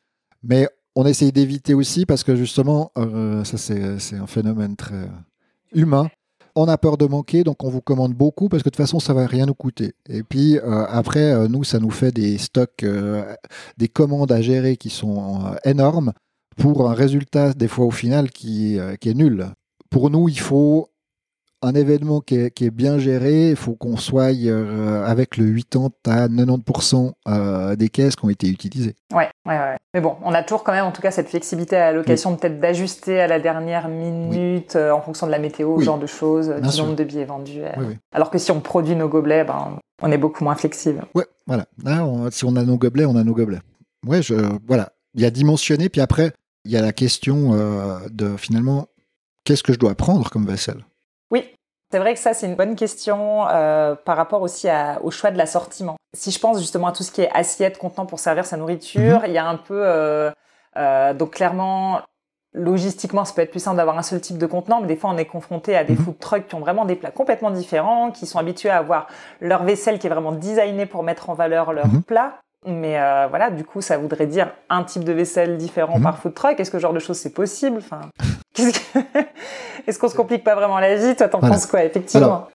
Mais on essaye d'éviter aussi parce que justement, euh, ça c'est, c'est un phénomène très humain on a peur de manquer, donc on vous commande beaucoup parce que de toute façon, ça va rien nous coûter. Et puis euh, après, euh, nous, ça nous fait des stocks, euh, des commandes à gérer qui sont énormes pour un résultat, des fois au final, qui, qui est nul. Pour nous, il faut un événement qui est, bien géré, il faut qu'on soit euh, avec le 80 à 90% euh, des caisses qui ont été utilisées. Ouais, ouais, ouais. Mais bon, on a toujours quand même en tout cas cette flexibilité à la location peut-être d'ajuster à la dernière minute euh, en fonction de la météo, ce genre de choses, du nombre de billets vendus. Alors que si on produit nos gobelets, ben, on est beaucoup moins flexible. Ouais, voilà. si on a nos gobelets, on a nos gobelets. Ouais, je, voilà. Il y a dimensionné, puis après, il y a la question de finalement, qu'est-ce que je dois prendre comme vaisselle? Oui, c'est vrai que ça, c'est une bonne question euh, par rapport aussi au choix de l'assortiment. Si je pense justement à tout ce qui est assiette, contenant pour servir sa nourriture, mhm. il y a un peu... Euh, euh, donc clairement, logistiquement, ça peut être plus simple d'avoir un seul type de contenant, mais des fois, on est confronté à des mhm. food trucks qui ont vraiment des plats complètement différents, qui sont habitués à avoir leur vaisselle qui est vraiment designée pour mettre en valeur leurs mhm. plats. Mais euh, voilà, du coup, ça voudrait dire un type de vaisselle différent par food truck. Est-ce que ce genre de choses c'est possible? Enfin, Est-ce qu'on se complique pas vraiment la vie? Toi, t'en penses quoi, effectivement?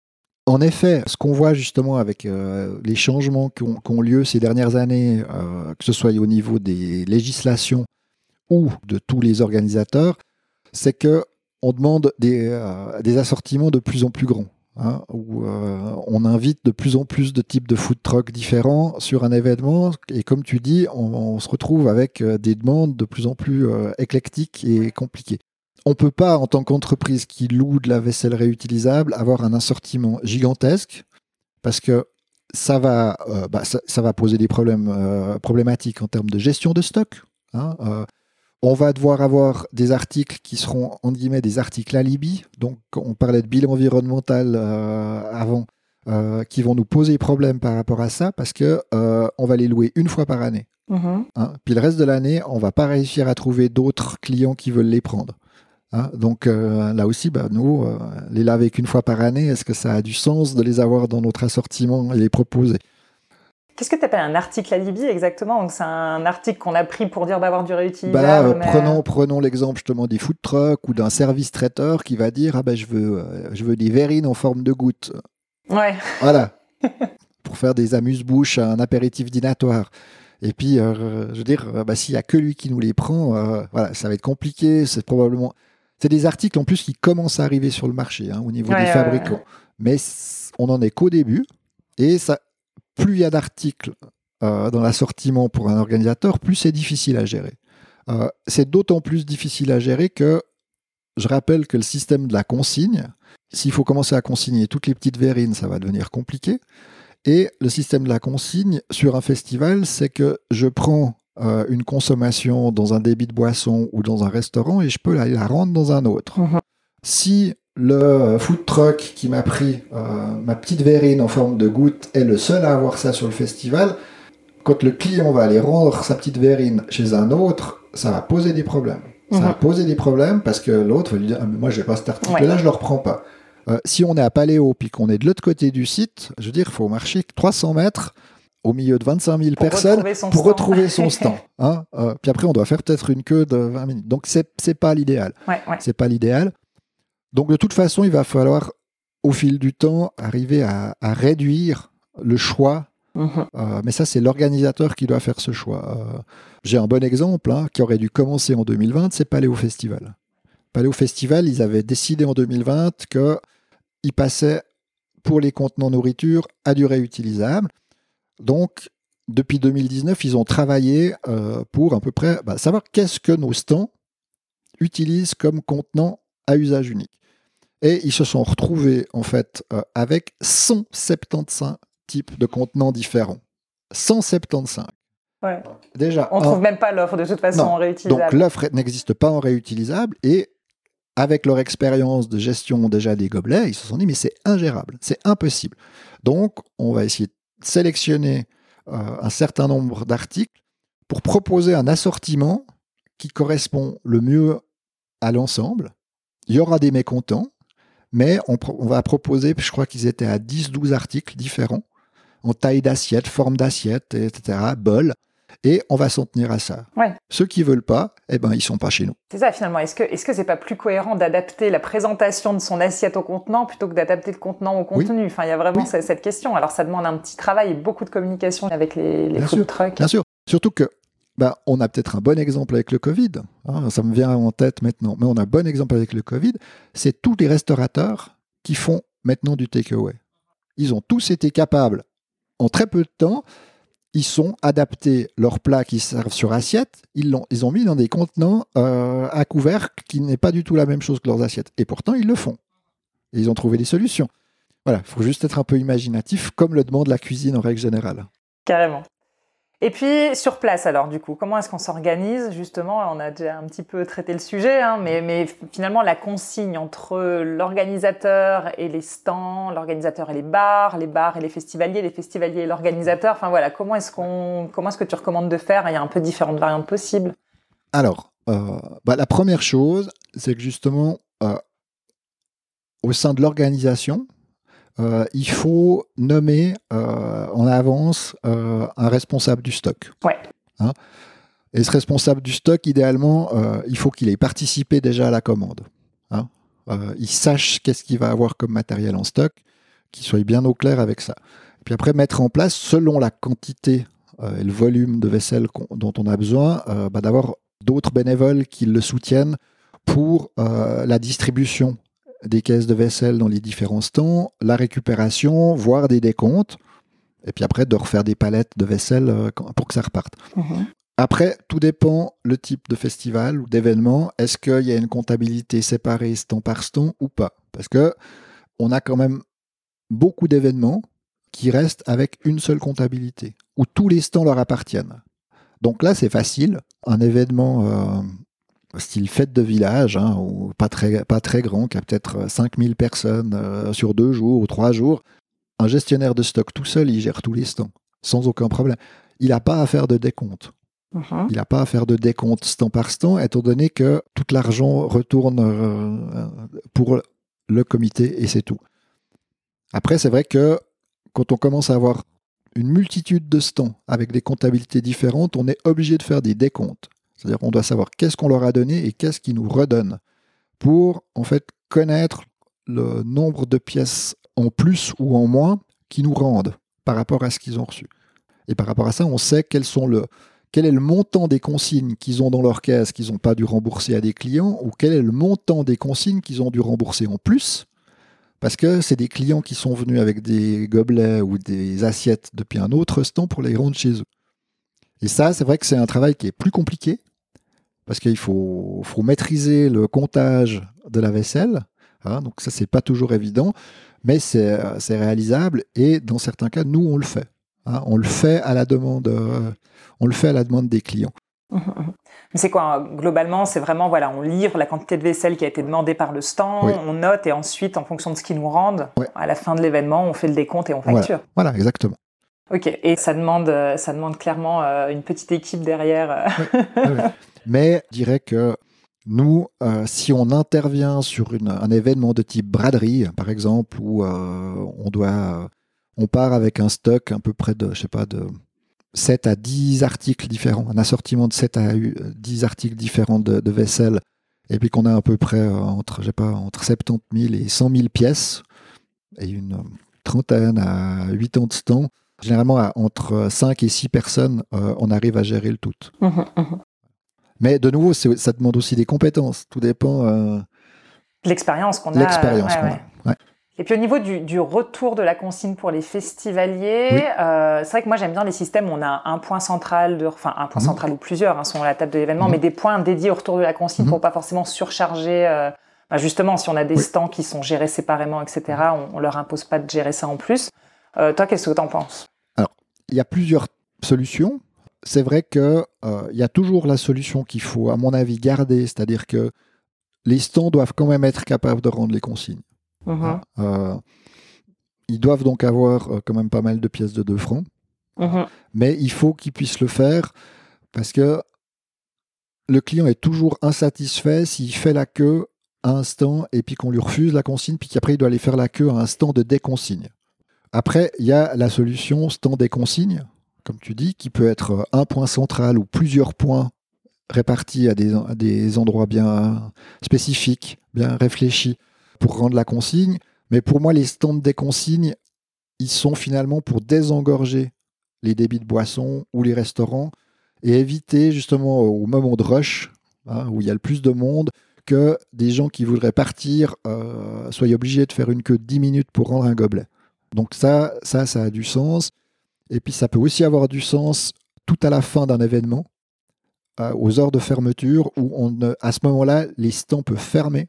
En effet, ce qu'on voit justement avec euh, les changements qui ont, lieu ces dernières années, euh, que ce soit au niveau des législations ou de tous les organisateurs, c'est que on demande des, des, assortiments de plus en plus grands. hein, où on invite de plus en plus de types de food trucks différents sur un événement. Et comme tu dis, on, se retrouve avec des demandes de plus en plus éclectiques et compliquées. On ne peut pas, en tant qu'entreprise qui loue de la vaisselle réutilisable, avoir un assortiment gigantesque parce que ça va, bah, ça, va poser des problèmes problématiques en termes de gestion de stock. Hein, on va devoir avoir des articles qui seront, en guillemets, des articles alibi. Donc, on parlait de bilan environnemental euh, avant, euh, qui vont nous poser problème par rapport à ça parce que euh, on va les louer une fois par année. Mm-hmm. Hein. Puis le reste de l'année, on va pas réussir à trouver d'autres clients qui veulent les prendre. Hein. Donc là aussi, bah, nous, les laver qu'une fois par année, est-ce que ça a du sens de les avoir dans notre assortiment et les proposer? Qu'est-ce que tu appelles un article alibi exactement? C'est un article qu'on a pris pour dire d'avoir du réutilisable. Bah euh, prenons, prenons l'exemple justement des food trucks ou d'un service traiteur qui va dire ah ben je veux euh, je veux des verrines en forme de gouttes. Ouais. Voilà. pour faire des amuse-bouches, un apéritif dînatoire. Et puis, euh, je veux dire, bah, s'il n'y a que lui qui nous les prend, voilà, ça va être compliqué. C'est probablement. C'est des articles en plus qui commencent à arriver sur le marché hein, au niveau des fabricants. Mais on n'en est qu'au début. Et ça, plus il y a d'articles euh, dans l'assortiment pour un organisateur, plus c'est difficile à gérer. Euh, c'est d'autant plus difficile à gérer que je rappelle que le système de la consigne, s'il faut commencer à consigner toutes les petites verrines, ça va devenir compliqué. Et le système de la consigne sur un festival, c'est que je prends euh, une consommation dans un débit de boisson ou dans un restaurant et je peux la, la rendre dans un autre. Mhm. Si le food truck qui m'a pris euh, ma petite verrine en forme de goutte est le seul à avoir ça sur le festival. Quand le client va aller rendre sa petite verrine chez un autre, ça va poser des problèmes. Ça va mhm. poser des problèmes parce que l'autre va lui dire ah, Moi, je n'ai pas cet article-là, je ne le reprends pas. Euh, si on est à Paléo puis qu'on est de l'autre côté du site, je veux dire, il faut marcher 300 mètres au milieu de 25 000 personnes pour retrouver son stand. Hein. Euh, puis après, on doit faire peut-être une queue de 20 minutes. Donc, c'est n'est pas l'idéal. C'est pas l'idéal. Donc de toute façon, il va falloir au fil du temps arriver à, réduire le choix. Mhm. Euh, mais ça, c'est l'organisateur qui doit faire ce choix. Euh, j'ai un bon exemple hein, qui aurait dû commencer en 2020, c'est Paléo Festival. Paléo Festival, ils avaient décidé en 2020 qu'ils passaient pour les contenants nourriture à du réutilisable. Donc, depuis 2019, ils ont travaillé euh, pour à peu près bah, savoir qu'est-ce que nos stands utilisent comme contenant à usage unique. Et ils se sont retrouvés en fait euh, avec 175 types de contenants différents. 175. Ouais. Déjà, on ne trouve même pas l'offre de toute façon en réutilisable. Donc l'offre n'existe pas en réutilisable et avec leur expérience de gestion déjà des gobelets, ils se sont dit mais c'est ingérable, c'est impossible. Donc on va essayer de sélectionner euh, un certain nombre d'articles pour proposer un assortiment qui correspond le mieux à l'ensemble. Il y aura des mécontents, mais on, va proposer, je crois qu'ils étaient à 10-12 articles différents, en taille d'assiette, forme d'assiette, etc., bol, et on va s'en tenir à ça. Ceux qui veulent pas, eh ben, ils sont pas chez nous. C'est ça finalement. Est-ce que est-ce que c'est pas plus cohérent d'adapter la présentation de son assiette au contenant plutôt que d'adapter le contenant au contenu? Enfin, il y a vraiment cette question. Alors, ça demande un petit travail et beaucoup de communication avec les, les food trucks. Bien sûr. Surtout que bah, on a peut-être un bon exemple avec le Covid. Hein, ça me vient en tête maintenant. Mais on a un bon exemple avec le Covid. C'est tous les restaurateurs qui font maintenant du takeaway. Ils ont tous été capables, en très peu de temps, ils sont adaptés leurs plats qui servent sur assiette, ils, ont, ils ont mis dans des contenants euh, à couvercle qui n'est pas du tout la même chose que leurs assiettes. Et pourtant, ils le font. Ils ont trouvé des solutions. Voilà, il faut juste être un peu imaginatif, comme le demande la cuisine en règle générale. Carrément. Et puis sur place alors du coup, comment est-ce qu'on s'organise justement? On a déjà un petit peu traité le sujet, hein, mais, finalement la consigne entre l'organisateur et les stands, l'organisateur et les bars, les bars et les festivaliers, les festivaliers et l'organisateur. Enfin voilà, comment est-ce qu'on, comment est-ce que tu recommandes de faire? Il y a un peu différentes variantes possibles. Alors, euh, bah, la première chose, c'est que justement euh, au sein de l'organisation, euh, il faut nommer euh, en avance euh, un responsable du stock. Ouais. Hein. et ce responsable du stock, idéalement, il faut qu'il ait participé déjà à la commande. Hein. il sache qu'est-ce qu'il va avoir comme matériel en stock, qu'il soit bien au clair avec ça. Et puis après, mettre en place, selon la quantité et le volume de vaisselle dont on a besoin, bah, d'avoir d'autres bénévoles qui le soutiennent pour la distribution des caisses de vaisselle dans les différents stands, la récupération, voire des décomptes, et puis après de refaire des palettes de vaisselle euh, pour que ça reparte. Mhm. Après, tout dépend le type de festival ou d'événement. Est-ce qu'il y a une comptabilité séparée stand par stand ou pas? Parce que on a quand même beaucoup d'événements qui restent avec une seule comptabilité, où tous les stands leur appartiennent. Donc là, c'est facile. Un événement euh, style fête de village, hein, ou pas très, pas très grand, qui a peut-être 5000 personnes euh, sur deux jours ou trois jours, un gestionnaire de stock tout seul, il gère tous les stands, sans aucun problème. Il n'a pas à faire de décompte. Mhm. Il n'a pas à faire de décompte stand par stand, étant donné que tout l'argent retourne euh, pour le comité et c'est tout. Après, c'est vrai que quand on commence à avoir une multitude de stands avec des comptabilités différentes, on est obligé de faire des décomptes. C'est-à-dire qu'on doit savoir qu'est-ce qu'on leur a donné et qu'est-ce qu'ils nous redonnent pour en fait connaître le nombre de pièces en plus ou en moins qui nous rendent par rapport à ce qu'ils ont reçu. Et par rapport à ça, on sait quel est le montant des consignes qu'ils ont dans leur caisse qu'ils n'ont pas dû rembourser à des clients ou quel est le montant des consignes qu'ils ont dû rembourser en plus parce que c'est des clients qui sont venus avec des gobelets ou des assiettes depuis un autre stand pour les rendre chez eux. Et ça, c'est vrai que c'est un travail qui est plus compliqué parce qu'il faut, faut maîtriser le comptage de la vaisselle. hein, donc ça, c'est pas toujours évident, mais c'est réalisable et dans certains cas, nous, on le fait. hein. on le fait à la demande, euh, on le fait à la demande des clients. Mais c'est quoi hein, Globalement, c'est vraiment, voilà, on livre la quantité de vaisselle qui a été demandée par le stand, Oui. on note et ensuite, en fonction de ce qu'ils nous rendent, à la fin de l'événement, on fait le décompte et on facture. Voilà, exactement. Ok, et ça demande, euh, ça demande clairement euh, une petite équipe derrière. euh. Mais je dirais que nous, euh, si on intervient sur une- un événement de type braderie, par exemple, où euh, on doit, on part avec un stock à peu près de, je sais pas, de 7 à 10 articles différents, un assortiment de 7 à 10 articles différents de, de vaisselle, et puis qu'on a à peu près entre, je sais pas, entre 70 000 et 100 000 pièces, et une trentaine à 80 stands, généralement à- entre 5 et 6 personnes, euh, on arrive à gérer le tout. Mhm, mhm. Mais de nouveau, ça demande aussi des compétences. Tout dépend euh, L'expérience qu'on de a. l'expérience ouais, qu'on ouais. a. Ouais. Et puis au niveau du, du retour de la consigne pour les festivaliers, Oui. euh, c'est vrai que moi j'aime bien les systèmes où on a un point central, de, enfin un point Mhm. central ou plusieurs hein, selon la table de l'événement, mais des points dédiés au retour de la consigne Mhm. pour pas forcément surcharger. euh, bah, justement, si on a des Oui. stands qui sont gérés séparément, etc., on, on leur impose pas de gérer ça en plus. Euh, toi, qu'est-ce que tu en penses? Il y a plusieurs solutions. C'est vrai qu'il il y a toujours la solution qu'il faut, à mon avis, garder, c'est-à-dire que les stands doivent quand même être capables de rendre les consignes. Mhm, Euh, ils doivent donc avoir euh, quand même pas mal de pièces de 2 francs, mhm, mais il faut qu'ils puissent le faire parce que le client est toujours insatisfait s'il fait la queue à un stand et puis qu'on lui refuse la consigne, puis qu'après il doit aller faire la queue à un stand de déconsigne. Après, il y a la solution stand déconsigne, comme tu dis, qui peut être un point central ou plusieurs points répartis à des, des endroits bien spécifiques, bien réfléchis pour rendre la consigne. Mais pour moi, les stands déconsigne, ils sont finalement pour désengorger les débits de boissons ou les restaurants et éviter justement au moment de rush, hein, où il y a le plus de monde, que des gens qui voudraient partir euh, soient obligés de faire une queue de 10 minutes pour rendre un gobelet. Donc ça, ça, ça a du sens. Et puis ça peut aussi avoir du sens tout à la fin d'un événement, euh, aux heures de fermeture, où on, à ce moment-là, les stands peuvent fermer,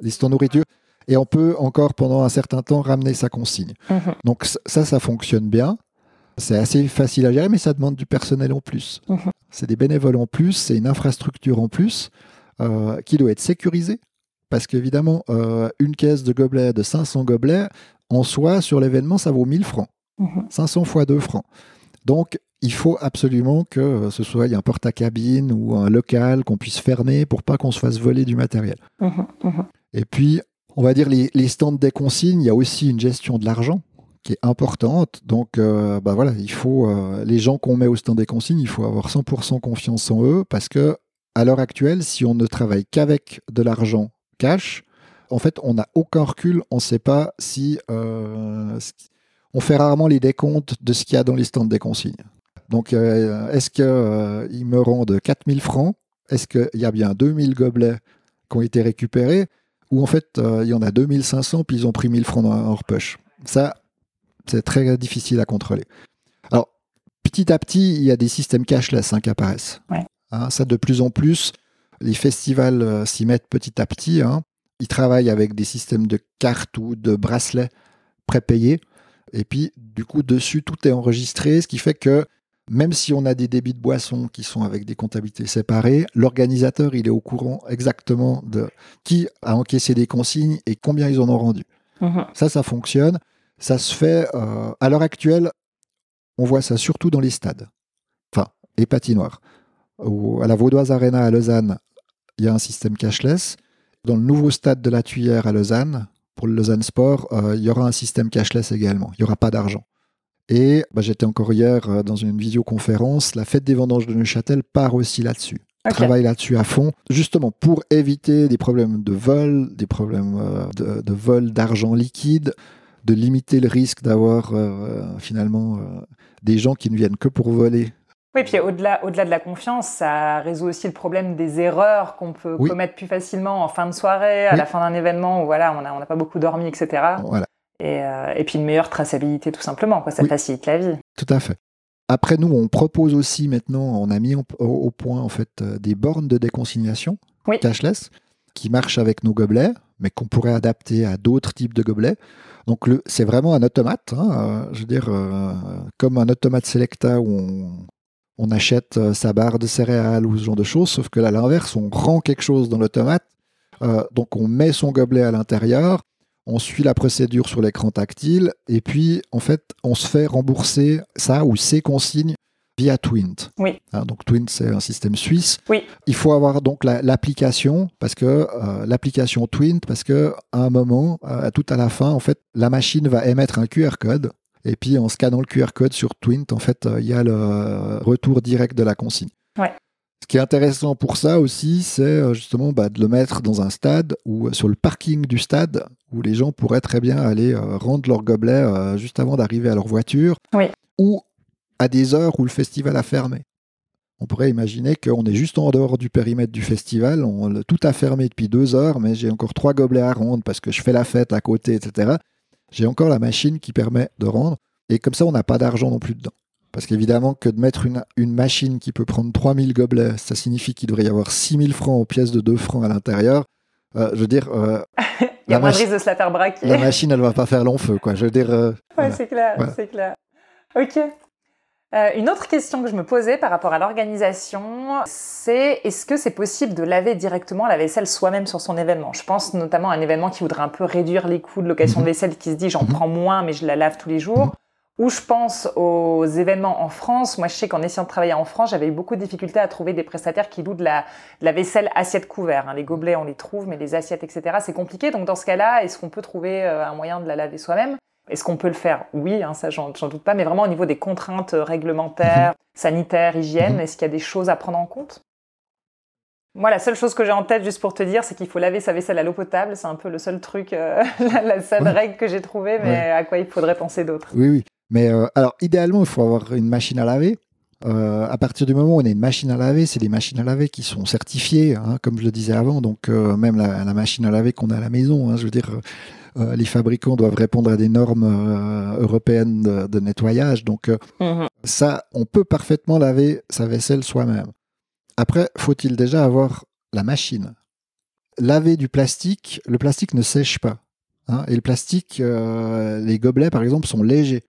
les stands nourriture, et on peut encore pendant un certain temps ramener sa consigne. mhm. Donc ça, ça fonctionne bien. C'est assez facile à gérer, mais ça demande du personnel en plus. Mhm. C'est des bénévoles en plus, c'est une infrastructure en plus euh, qui doit être sécurisée. Parce qu'évidemment, euh, une caisse de gobelets de 500 gobelets, en soi, sur l'événement, ça vaut 1000 francs. Mhm. 500 fois 2 francs. Donc, il faut absolument que euh, ce soit il y a un porte-à-cabine ou un local qu'on puisse fermer pour pas qu'on se fasse voler du matériel. Mhm, mhm. Et puis, on va dire les, les stands des consignes, il y a aussi une gestion de l'argent qui est importante. Donc, euh, bah voilà, il faut euh, les gens qu'on met au stand des consignes, il faut avoir 100% confiance en eux parce que à l'heure actuelle, si on ne travaille qu'avec de l'argent cash, en fait, on n'a aucun recul. On ne sait pas si euh, on fait rarement les décomptes de ce qu'il y a dans les stands des consignes. Donc, euh, est-ce qu'ils me rendent 4000 francs? Est-ce qu'il y a bien 2000 gobelets qui ont été récupérés? Où en fait, euh, il y en a 2500, puis ils ont pris 1000 francs dans leur poche? Ça, c'est très difficile à contrôler. Alors, petit à petit, il y a des systèmes cashless hein, qui apparaissent. Hein, ça, de plus en plus, les festivals euh, s'y mettent petit à petit. Hein. Ils travaillent avec des systèmes de cartes ou de bracelets prépayés. Et puis, du coup, dessus, tout est enregistré, ce qui fait que même si on a des débits de boissons qui sont avec des comptabilités séparées, l'organisateur, il est au courant exactement de qui a encaissé des consignes et combien ils en ont rendu. Mhm. Ça, ça fonctionne. Ça se fait euh, à l'heure actuelle, on voit ça surtout dans les stades, enfin, les patinoires. à la Vaudoise Arena à Lausanne, il y a un système cashless. Dans le nouveau stade de la Tuyère à Lausanne, pour le Lausanne Sport, euh, il y aura un système cashless également. Il n'y aura pas d'argent. Et bah, j'étais encore hier euh, dans une visioconférence. La fête des vendanges de Neuchâtel part aussi là-dessus. Travaille là-dessus à fond, justement pour éviter des problèmes de vol, des problèmes euh, de, vol d'argent liquide, de limiter le risque d'avoir finalement des gens qui ne viennent que pour voler oui, puis au-delà, au-delà de la confiance, ça résout aussi le problème des erreurs qu'on peut commettre plus facilement en fin de soirée, à la fin d'un événement où voilà, on n'a on pas beaucoup dormi, etc. Voilà. Et, euh, et, puis une meilleure traçabilité tout simplement, quoi. ça facilite la vie. Tout à fait. Après, nous, on propose aussi maintenant, on a mis au, point en fait euh, des bornes de déconsignation cashless qui marchent avec nos gobelets, mais qu'on pourrait adapter à d'autres types de gobelets. Donc c'est vraiment un automate, hein, euh, je veux dire, comme un automate Selecta où on, on achète euh, sa barre de céréales ou ce genre de choses, sauf que là, à l'inverse, on rend quelque chose dans l'automate, euh, donc on met son gobelet à l'intérieur, on suit la procédure sur l'écran tactile, et puis en fait, on se fait rembourser ça ou ces consignes via Twint. Oui. Hein, donc Twint, c'est un système suisse. Oui. Il faut avoir donc l'application parce que euh, l'application Twint parce que à un moment, tout à la fin, en fait, la machine va émettre un QR code et puis en scannant le QR code sur Twint, en fait, euh, il y a le retour direct de la consigne. Ce qui est intéressant pour ça aussi, c'est euh, justement bah, de le mettre dans un stade ou euh, sur le parking du stade où les gens pourraient très bien aller rendre leur gobelet juste avant d'arriver à leur voiture ou à des heures où le festival a fermé. On pourrait imaginer qu'on est juste en dehors du périmètre du festival, on, tout a fermé depuis deux heures, mais j'ai encore trois gobelets à rendre parce que je fais la fête à côté, etc j'ai encore la machine qui permet de rendre. Et comme ça, on n'a pas d'argent non plus dedans. Parce qu'évidemment, que de mettre une, une, machine qui peut prendre 3000 gobelets, ça signifie qu'il devrait y avoir 6000 francs aux pièces de 2 francs à l'intérieur. Euh, je veux dire. Euh, Il y a moins de risque de se la faire braquer. La machine, elle va pas faire long feu, quoi. Je veux dire. Euh, ouais, c'est clair, c'est clair. Ok. Euh, une autre question que je me posais par rapport à l'organisation, c'est est-ce que c'est possible de laver directement la vaisselle soi-même sur son événement? Je pense notamment à un événement qui voudrait un peu réduire les coûts de location de mhm. vaisselle, qui se dit j'en mhm. prends moins mais je la lave tous les jours. Mhm. Ou je pense aux événements en France. Moi, je sais qu'en essayant de travailler en France, j'avais eu beaucoup de difficultés à trouver des prestataires qui louent de la, vaisselle assiette couvert. Hein. Les gobelets, on les trouve, mais les assiettes, etc., c'est compliqué. Donc, dans ce cas-là, est-ce qu'on peut trouver euh, un moyen de la laver soi-même? Est-ce qu'on peut le faire? Oui, hein, ça j'en doute pas, mais vraiment au niveau des contraintes euh, réglementaires, mhm. sanitaires, hygiène, mhm. est-ce qu'il y a des choses à prendre en compte? Moi, la seule chose que j'ai en tête, juste pour te dire, c'est qu'il faut laver sa vaisselle à l'eau potable. C'est un peu le seul truc, euh, la, seule règle que j'ai trouvée, mais à quoi il faudrait penser d'autre? Oui, oui. Mais euh, alors, idéalement, il faut avoir une machine à laver. à partir du moment où on a une machine à laver, c'est des machines à laver qui sont certifiées, hein, comme je le disais avant. Donc, même la, machine à laver qu'on a à la maison, hein, je veux dire, euh, les fabricants doivent répondre à des normes euh, européennes de, nettoyage. Donc euh, mhm. ça, on peut parfaitement laver sa vaisselle soi-même. Après, faut-il déjà avoir la machine? Laver du plastique, le plastique ne sèche pas. Hein, et le plastique, les gobelets par exemple, sont légers.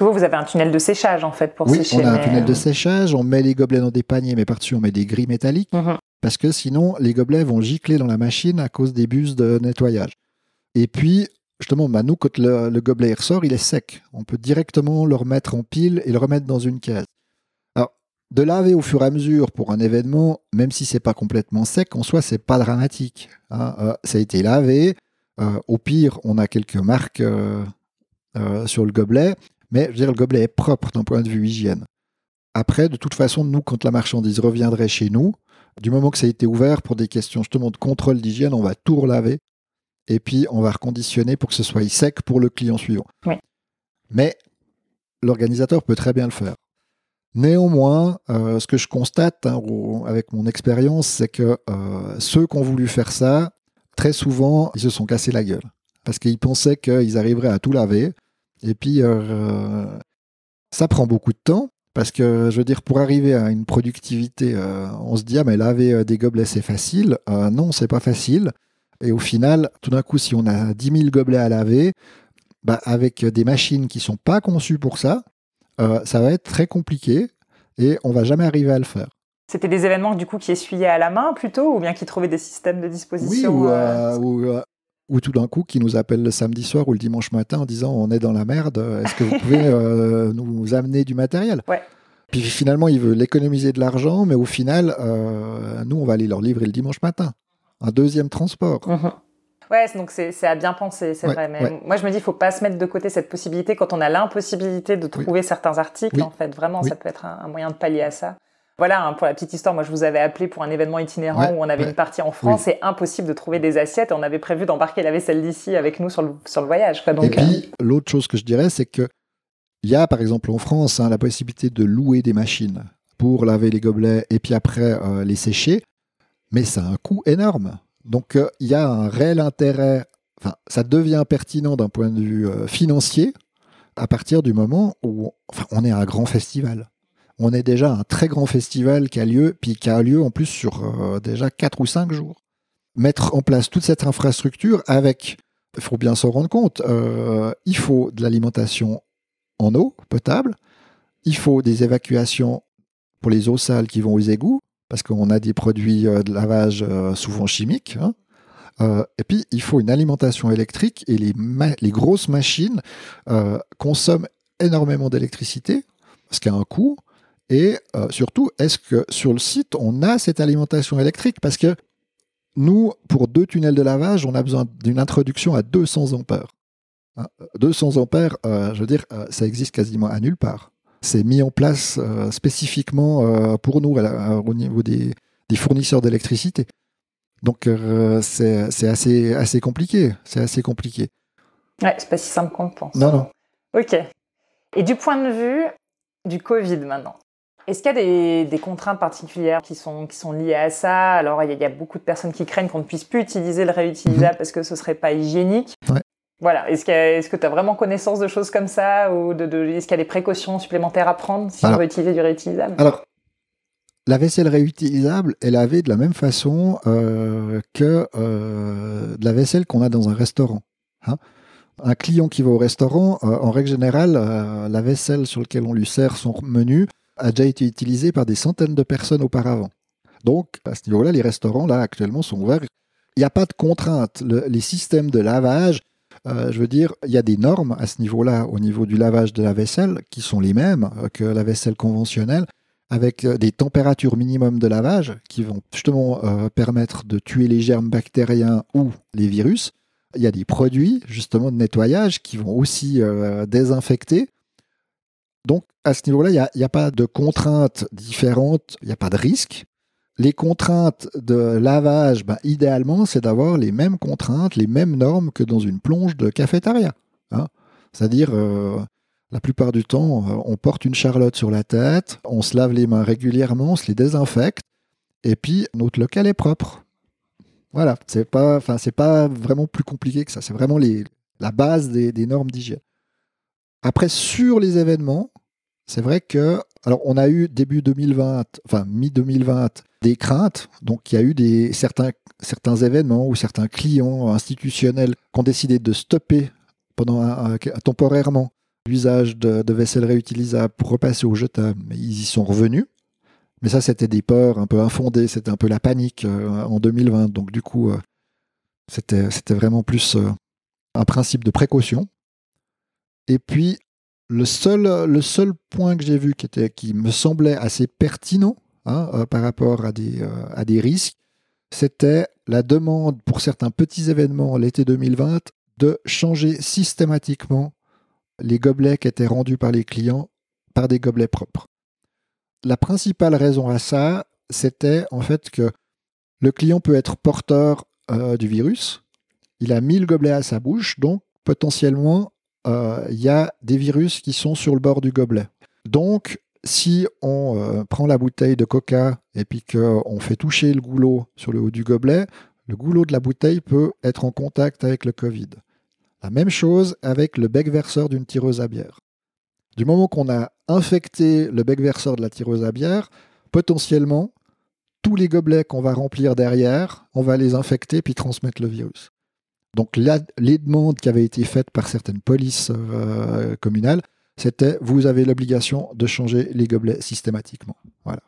Vous, vous avez un tunnel de séchage en fait pour sécher. Oui, on a un tunnel de séchage, on met les gobelets dans des paniers, mais par-dessus on met des grilles métalliques, mhm. parce que sinon les gobelets vont gicler dans la machine à cause des bus de nettoyage. Et puis, justement, nous, quand le, gobelet ressort, il est sec. On peut directement le remettre en pile et le remettre dans une caisse. Alors, de laver au fur et à mesure pour un événement, même si c'est pas complètement sec, en soi, c'est pas dramatique. Hein. Euh, ça a été lavé. Euh, au pire, on a quelques marques euh, sur le gobelet, mais je veux dire, le gobelet est propre d'un point de vue hygiène. Après, de toute façon, nous, quand la marchandise reviendrait chez nous, du moment que ça a été ouvert pour des questions justement de contrôle d'hygiène, on va tout relaver et puis on va reconditionner pour que ce soit sec pour le client suivant. Mais l'organisateur peut très bien le faire. Néanmoins, euh, ce que je constate hein, avec mon expérience, c'est que euh, ceux qui ont voulu faire ça, très souvent, ils se sont cassés la gueule parce qu'ils pensaient qu'ils arriveraient à tout laver. Et puis, euh, ça prend beaucoup de temps parce que, je veux dire, pour arriver à une productivité, on se dit, ah, mais laver des gobelets, c'est facile. non, c'est pas facile. Et au final, tout d'un coup, si on a 10 000 gobelets à laver, bah, avec des machines qui sont pas conçues pour ça, ça va être très compliqué et on va jamais arriver à le faire. C'était des événements du coup qui essuyaient à la main plutôt, ou bien qui trouvaient des systèmes de disposition Oui, ou, ou tout d'un coup qui nous appelle le samedi soir ou le dimanche matin en disant on est dans la merde, est-ce que vous pouvez euh, nous amener du matériel? Ouais. Puis finalement, il veut l'économiser de l'argent, mais au final, euh, nous, on va aller leur livrer le dimanche matin. Un deuxième transport. Mhm. Ouais, donc c'est à bien penser, c'est vrai. Mais moi, je me dis, il faut pas se mettre de côté cette possibilité quand on a l'impossibilité de trouver certains articles. En fait, vraiment, ça peut être un, moyen de pallier à ça. Voilà, hein, pour la petite histoire, moi je vous avais appelé pour un événement itinérant où on avait une partie en France. C'est impossible de trouver des assiettes. On avait prévu d'embarquer la vaisselle d'ici avec nous sur le, sur le voyage. Donc, et puis, euh, l'autre chose que je dirais, c'est que il y a par exemple en France hein, la possibilité de louer des machines pour laver les gobelets et puis après euh, les sécher, mais ça a un coût énorme. Donc euh, il y a un réel intérêt, enfin ça devient pertinent d'un point de vue financier à partir du moment où on est un grand festival on est déjà un très grand festival qui a lieu, puis qui a lieu en plus sur euh, déjà 4 ou 5 jours. Mettre en place toute cette infrastructure avec, il faut bien s'en rendre compte, euh, il faut de l'alimentation en eau potable, il faut des évacuations pour les eaux sales qui vont aux égouts, parce qu'on a des produits euh, de lavage souvent chimiques. Hein. et puis, il faut une alimentation électrique et les, grosses machines consomment énormément d'électricité, ce qui a un coût. Et euh, surtout, est-ce que sur le site, on a cette alimentation électrique? Parce que nous, pour deux tunnels de lavage, on a besoin d'une introduction à 200 ampères. 200 hein, ampères, euh, je veux dire, euh, ça existe quasiment à nulle part. C'est mis en place spécifiquement pour nous au niveau des, fournisseurs d'électricité. Donc c'est assez, assez compliqué. C'est assez compliqué. Ouais, c'est pas si simple qu'on le pense. Non, non. Ok. Et du point de vue du Covid maintenant, est-ce qu'il y a des, contraintes particulières qui sont, qui sont liées à ça? Alors, il y, a beaucoup de personnes qui craignent qu'on ne puisse plus utiliser le réutilisable mhm. parce que ce serait pas hygiénique. Voilà. Est-ce que tu as vraiment connaissance de choses comme ça Ou de, est-ce qu'il y a des précautions supplémentaires à prendre si on veut utiliser du réutilisable? Alors, la vaisselle réutilisable est lavée de la même façon euh, que euh, de la vaisselle qu'on a dans un restaurant. Hein. un client qui va au restaurant, euh, en règle générale, la vaisselle sur laquelle on lui sert son menu, a déjà été utilisé par des centaines de personnes auparavant. Donc, à ce niveau-là, les restaurants, là, actuellement, sont ouverts. Il n'y a pas de contraintes. les systèmes de lavage, euh, je veux dire, il y a des normes à ce niveau-là, au niveau du lavage de la vaisselle, qui sont les mêmes euh, que la vaisselle conventionnelle, avec euh, des températures minimum de lavage qui vont justement permettre de tuer les germes bactériens ou les virus. Il y a des produits, justement, de nettoyage qui vont aussi désinfecter. Donc, à ce niveau-là, il n'y a, pas de contraintes différentes, il n'y a pas de risque. Les contraintes de lavage, ben, idéalement, c'est d'avoir les mêmes contraintes, les mêmes normes que dans une plonge de cafétéria. Hein. C'est-à-dire, euh, la plupart du temps, euh, on porte une charlotte sur la tête, on se lave les mains régulièrement, on se les désinfecte, et puis notre local est propre. Voilà, c'est pas, c'est pas vraiment plus compliqué que ça. C'est vraiment la base des normes d'hygiène. Après, sur les événements, c'est vrai que, alors on a eu début 2020, enfin mi-2020, des craintes. Donc il y a eu des, certains, certains événements ou certains clients institutionnels qui ont décidé de stopper pendant temporairement l'usage de, vaisselle réutilisable pour repasser au jetable. Ils y sont revenus. Mais ça, c'était des peurs un peu infondées, c'était un peu la panique euh, en 2020. Donc du coup, euh, c'était, c'était vraiment plus euh, un principe de précaution. Et puis, le seul, point que j'ai vu qui, était, qui me semblait assez pertinent hein, euh, par rapport à des, euh, à des risques, c'était la demande pour certains petits événements l'été 2020 de changer systématiquement les gobelets qui étaient rendus par les clients par des gobelets propres. La principale raison à ça, c'était en fait que le client peut être porteur euh, du virus, il a mis le gobelet à sa bouche, donc potentiellement il y a des virus qui sont sur le bord du gobelet. Donc, si on euh, prend la bouteille de coca et puis qu'on fait toucher le goulot sur le haut du gobelet, le goulot de la bouteille peut être en contact avec le Covid. La même chose avec le bec verseur d'une tireuse à bière. Du moment qu'on a infecté le bec verseur de la tireuse à bière, potentiellement, tous les gobelets qu'on va remplir derrière, on va les infecter puis transmettre le virus. Donc les demandes qui avaient été faites par certaines polices euh, communales, c'était vous avez l'obligation de changer les gobelets systématiquement. Voilà,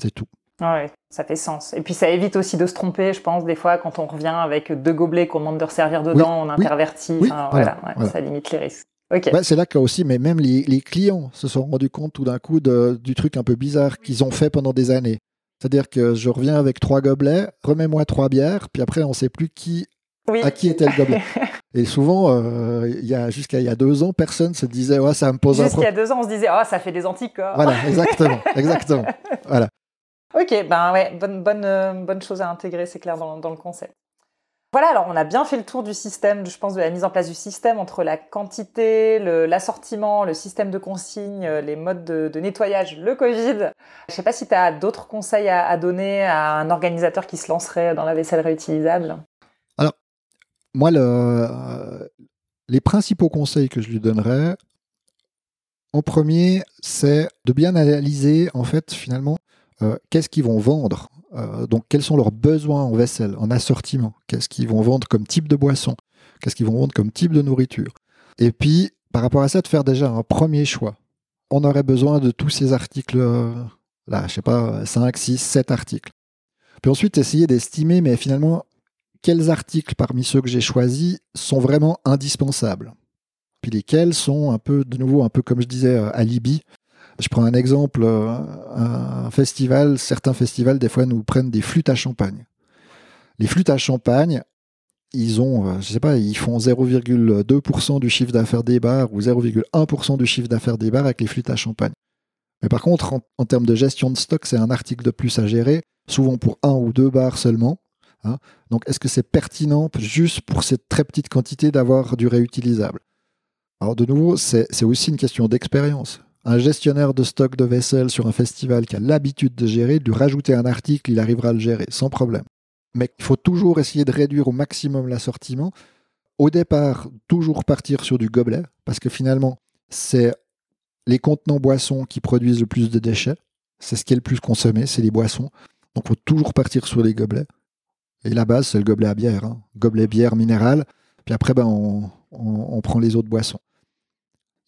c'est tout. Ouais, ça fait sens. Et puis ça évite aussi de se tromper, je pense, des fois, quand on revient avec deux gobelets qu'on demande de resservir dedans, on intervertit. voilà, Ça limite les risques. Bah, c'est là que aussi, mais même les, clients se sont rendus compte tout d'un coup du truc un peu bizarre qu'ils ont fait pendant des années. C'est-à-dire que je reviens avec trois gobelets, remets-moi trois bières, puis après on ne sait plus qui à qui était le gobelet. Et souvent, euh, il y a, jusqu'à il y a deux ans, personne se disait ouais, ça me pose un problème. Jusqu'à deux ans, on se disait oh, ça fait des anticorps. Voilà, exactement, exactement. Voilà. Ok, ben ouais, bonne, bonne, euh, bonne chose à intégrer, c'est clair, dans, dans, le concept. Voilà, alors on a bien fait le tour du système, je pense, de la mise en place du système entre la quantité, l'assortiment, le, système de consignes, euh, les modes de, nettoyage, le Covid. Je ne sais pas si tu as d'autres conseils à, donner à un organisateur qui se lancerait dans la vaisselle réutilisable. Moi, le, les principaux conseils que je lui donnerais, en premier, c'est de bien analyser, en fait, finalement, euh, qu'est-ce qu'ils vont vendre euh, donc, quels sont leurs besoins en vaisselle, en assortiment Qu'est-ce qu'ils vont vendre comme type de boisson Qu'est-ce qu'ils vont vendre comme type de nourriture Et puis, par rapport à ça, de faire déjà un premier choix. On aurait besoin de tous ces articles, euh, là, je sais pas, 5, 6, 7 articles. Puis ensuite, essayer d'estimer, mais finalement, quels articles parmi ceux que j'ai choisis sont vraiment indispensables Puis lesquels sont un peu, de nouveau, un peu comme je disais, alibi je prends un exemple, euh, un festival, certains festivals, des fois, nous prennent des flûtes à champagne. Les flûtes à champagne, ils ont, euh, je sais pas, ils font 0,2% du chiffre d'affaires des bars ou 0,1% du chiffre d'affaires des bars avec les flûtes à champagne. Mais par contre, en, termes de gestion de stock, c'est un article de plus à gérer, souvent pour un ou deux bars seulement. Hein. Donc, est-ce que c'est pertinent, juste pour cette très petite quantité, d'avoir du réutilisable? Alors, de nouveau, c'est aussi une question d'expérience un gestionnaire de stock de vaisselle sur un festival qui a l'habitude de gérer, lui rajouter un article, il arrivera à le gérer sans problème. Mais il faut toujours essayer de réduire au maximum l'assortiment. Au départ, toujours partir sur du gobelet, parce que finalement, c'est les contenants boissons qui produisent le plus de déchets. C'est ce qui est le plus consommé, c'est les boissons. Donc il faut toujours partir sur les gobelets. Et la base, c'est le gobelet à bière. Hein. Gobelet bière minérale. Puis après, ben, on prend les autres boissons.